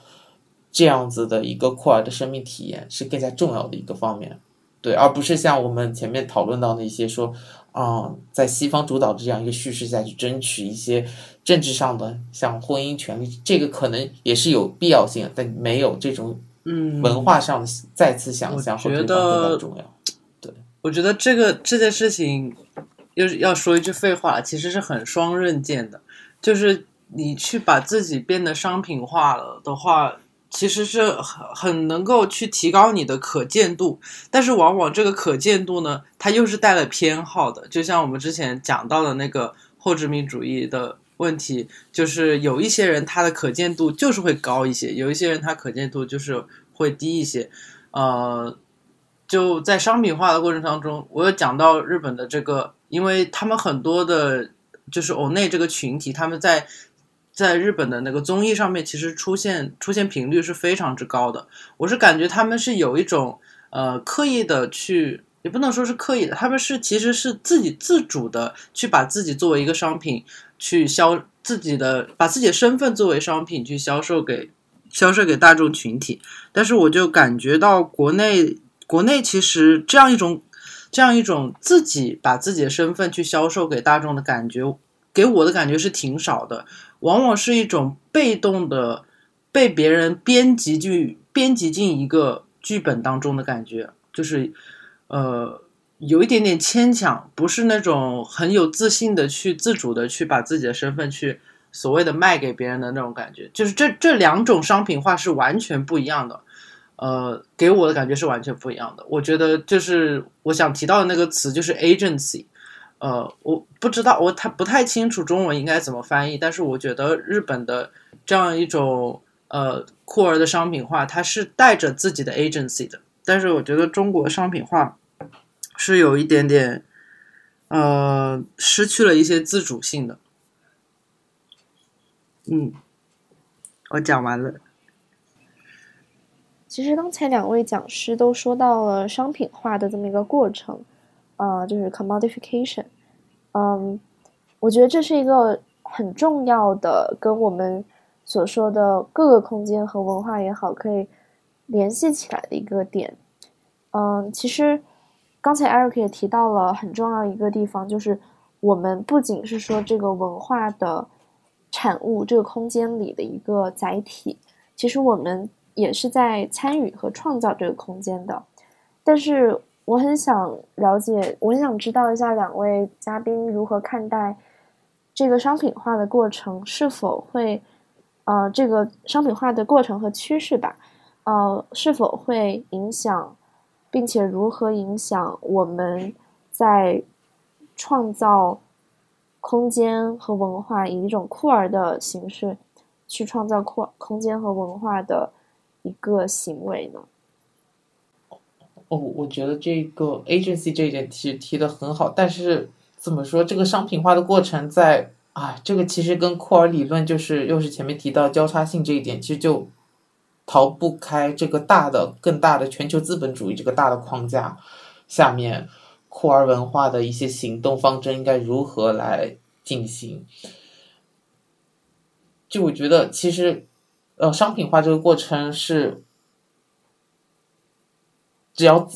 这样子的一个库尔的生命体验是更加重要的一个方面，对，而不是像我们前面讨论到那些说，啊，在西方主导的这样一个叙事下去争取一些政治上的像婚姻权利，这个可能也是有必要性，但没有这种嗯文化上的再次想象和推翻更重要。对，我觉得这个这件事情。又要说一句废话，其实是很双刃剑的。就是你去把自己变得商品化了的话，其实是很很能够去提高你的可见度。但是往往这个可见度呢，它又是带了偏好的。就像我们之前讲到的那个后殖民主义的问题，就是有一些人他的可见度就是会高一些，有一些人他可见度就是会低一些。呃，就在商品化的过程当中，我有讲到日本的这个。因为他们很多的，就是欧内这个群体，他们在在日本的那个综艺上面，其实出现出现频率是非常之高的。我是感觉他们是有一种呃刻意的去，也不能说是刻意的，他们是其实是自己自主的去把自己作为一个商品去销自己的，把自己的身份作为商品去销售给销售给大众群体。但是我就感觉到国内国内其实这样一种。这样一种自己把自己的身份去销售给大众的感觉，给我的感觉是挺少的，往往是一种被动的被别人编辑剧编辑进一个剧本当中的感觉，就是呃有一点点牵强，不是那种很有自信的去自主的去把自己的身份去所谓的卖给别人的那种感觉，就是这这两种商品化是完全不一样的。呃，给我的感觉是完全不一样的。我觉得就是我想提到的那个词就是 agency。呃，我不知道，我太不太清楚中文应该怎么翻译。但是我觉得日本的这样一种呃酷儿的商品化，它是带着自己的 agency 的。但是我觉得中国商品化是有一点点呃失去了一些自主性的。嗯，我讲完了。其实刚才两位讲师都说到了商品化的这么一个过程，呃，就是 commodification。嗯，我觉得这是一个很重要的，跟我们所说的各个空间和文化也好，可以联系起来的一个点。嗯，其实刚才 Eric 也提到了很重要一个地方，就是我们不仅是说这个文化的产物，这个空间里的一个载体，其实我们。也是在参与和创造这个空间的，但是我很想了解，我很想知道一下两位嘉宾如何看待这个商品化的过程，是否会，呃，这个商品化的过程和趋势吧，呃，是否会影响并且如何影响我们在创造空间和文化，以一种酷儿的形式去创造空空间和文化的一个行为呢？哦，我觉得这个 agency 这一点提提的很好，但是怎么说，这个商品化的过程在啊，这个其实跟库尔理论就是又是前面提到交叉性这一点，其实就逃不开这个大的、更大的全球资本主义这个大的框架下面，库尔文化的一些行动方针应该如何来进行？就我觉得，其实呃，商品化这个过程是。只要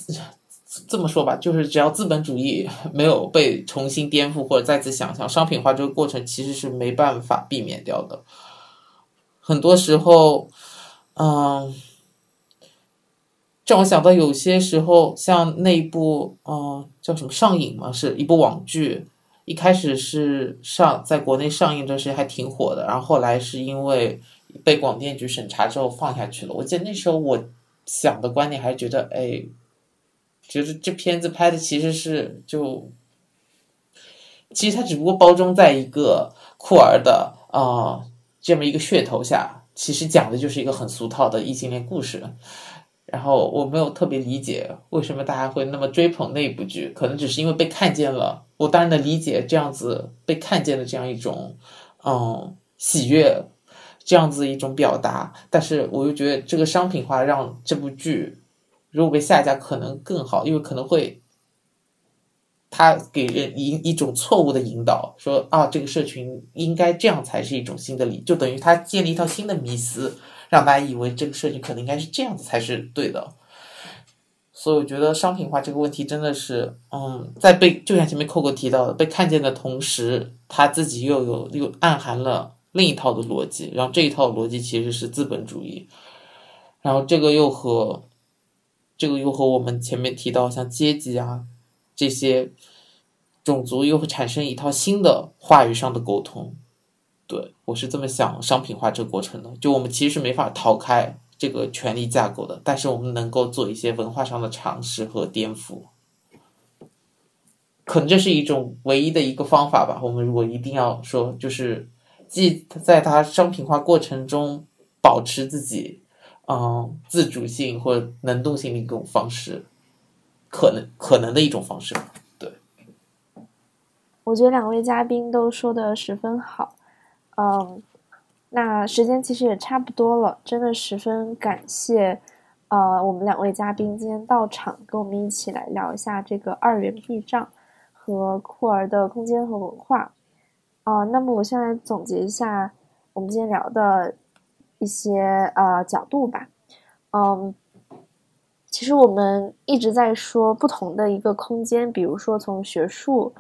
这么说吧，就是只要资本主义没有被重新颠覆或者再次想象，商品化这个过程其实是没办法避免掉的。很多时候，嗯，让我想到有些时候，像那部嗯叫什么上瘾嘛，是一部网剧，一开始是上在国内上映的时候还挺火的，然后后来是因为被广电局审查之后放下去了。我记得那时候我。想的观点还是觉得，哎，觉得这片子拍的其实是就，其实它只不过包装在一个酷儿的啊这么一个噱头下，其实讲的就是一个很俗套的异性恋故事。然后我没有特别理解为什么大家会那么追捧那部剧，可能只是因为被看见了。我当然能理解这样子被看见的这样一种嗯喜悦。这样子一种表达，但是我又觉得这个商品化让这部剧如果被下架可能更好，因为可能会他给人一一种错误的引导，说啊这个社群应该这样才是一种新的理，就等于他建立一套新的迷思，让大家以为这个社群可能应该是这样子才是对的。所以我觉得商品化这个问题真的是，嗯，在被就像前面扣哥提到的，被看见的同时，他自己又有又暗含了。另一套的逻辑，然后这一套逻辑其实是资本主义，然后这个又和这个又和我们前面提到像阶级啊这些种族又会产生一套新的话语上的沟通。对我是这么想商品化这个过程的，就我们其实是没法逃开这个权力架构的，但是我们能够做一些文化上的尝试和颠覆，可能这是一种唯一的一个方法吧。我们如果一定要说，就是。既在它商品化过程中保持自己，嗯，自主性或能动性的一种方式，可能可能的一种方式。对，我觉得两位嘉宾都说的十分好，嗯，那时间其实也差不多了，真的十分感谢，呃，我们两位嘉宾今天到场，跟我们一起来聊一下这个二元壁障和酷儿的空间和文化。啊，那么我先来总结一下我们今天聊的一些呃角度吧。嗯，其实我们一直在说不同的一个空间，比如说从学术、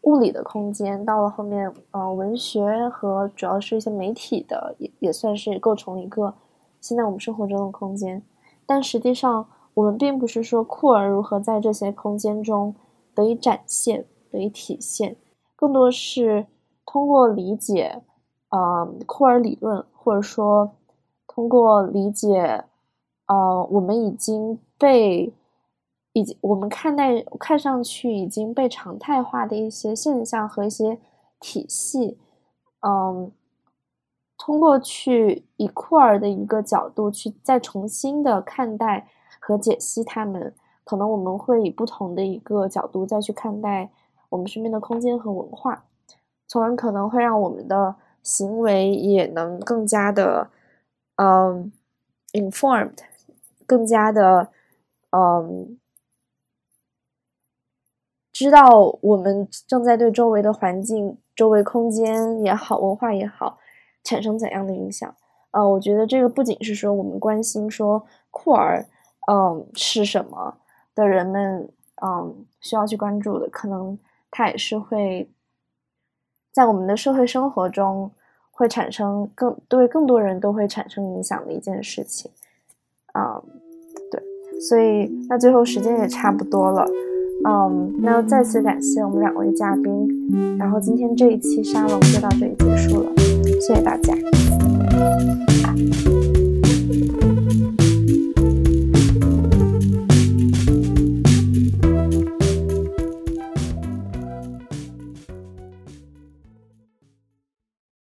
物理的空间，到了后面呃文学和主要是一些媒体的，也也算是构成一个现在我们生活中的空间。但实际上，我们并不是说酷儿如何在这些空间中得以展现、得以体现，更多是。通过理解，呃，库尔理论，或者说通过理解，呃，我们已经被，已经我们看待看上去已经被常态化的一些现象和一些体系，嗯，通过去以库尔的一个角度去再重新的看待和解析他们，可能我们会以不同的一个角度再去看待我们身边的空间和文化。从而可能会让我们的行为也能更加的，嗯，informed，更加的，嗯，知道我们正在对周围的环境、周围空间也好、文化也好，产生怎样的影响？呃，我觉得这个不仅是说我们关心说酷儿，嗯，是什么的人们，嗯，需要去关注的，可能它也是会。在我们的社会生活中，会产生更对更多人都会产生影响的一件事情，啊，对，所以那最后时间也差不多了，嗯，那再次感谢我们两位嘉宾，然后今天这一期沙龙就到这里结束了，谢谢大家。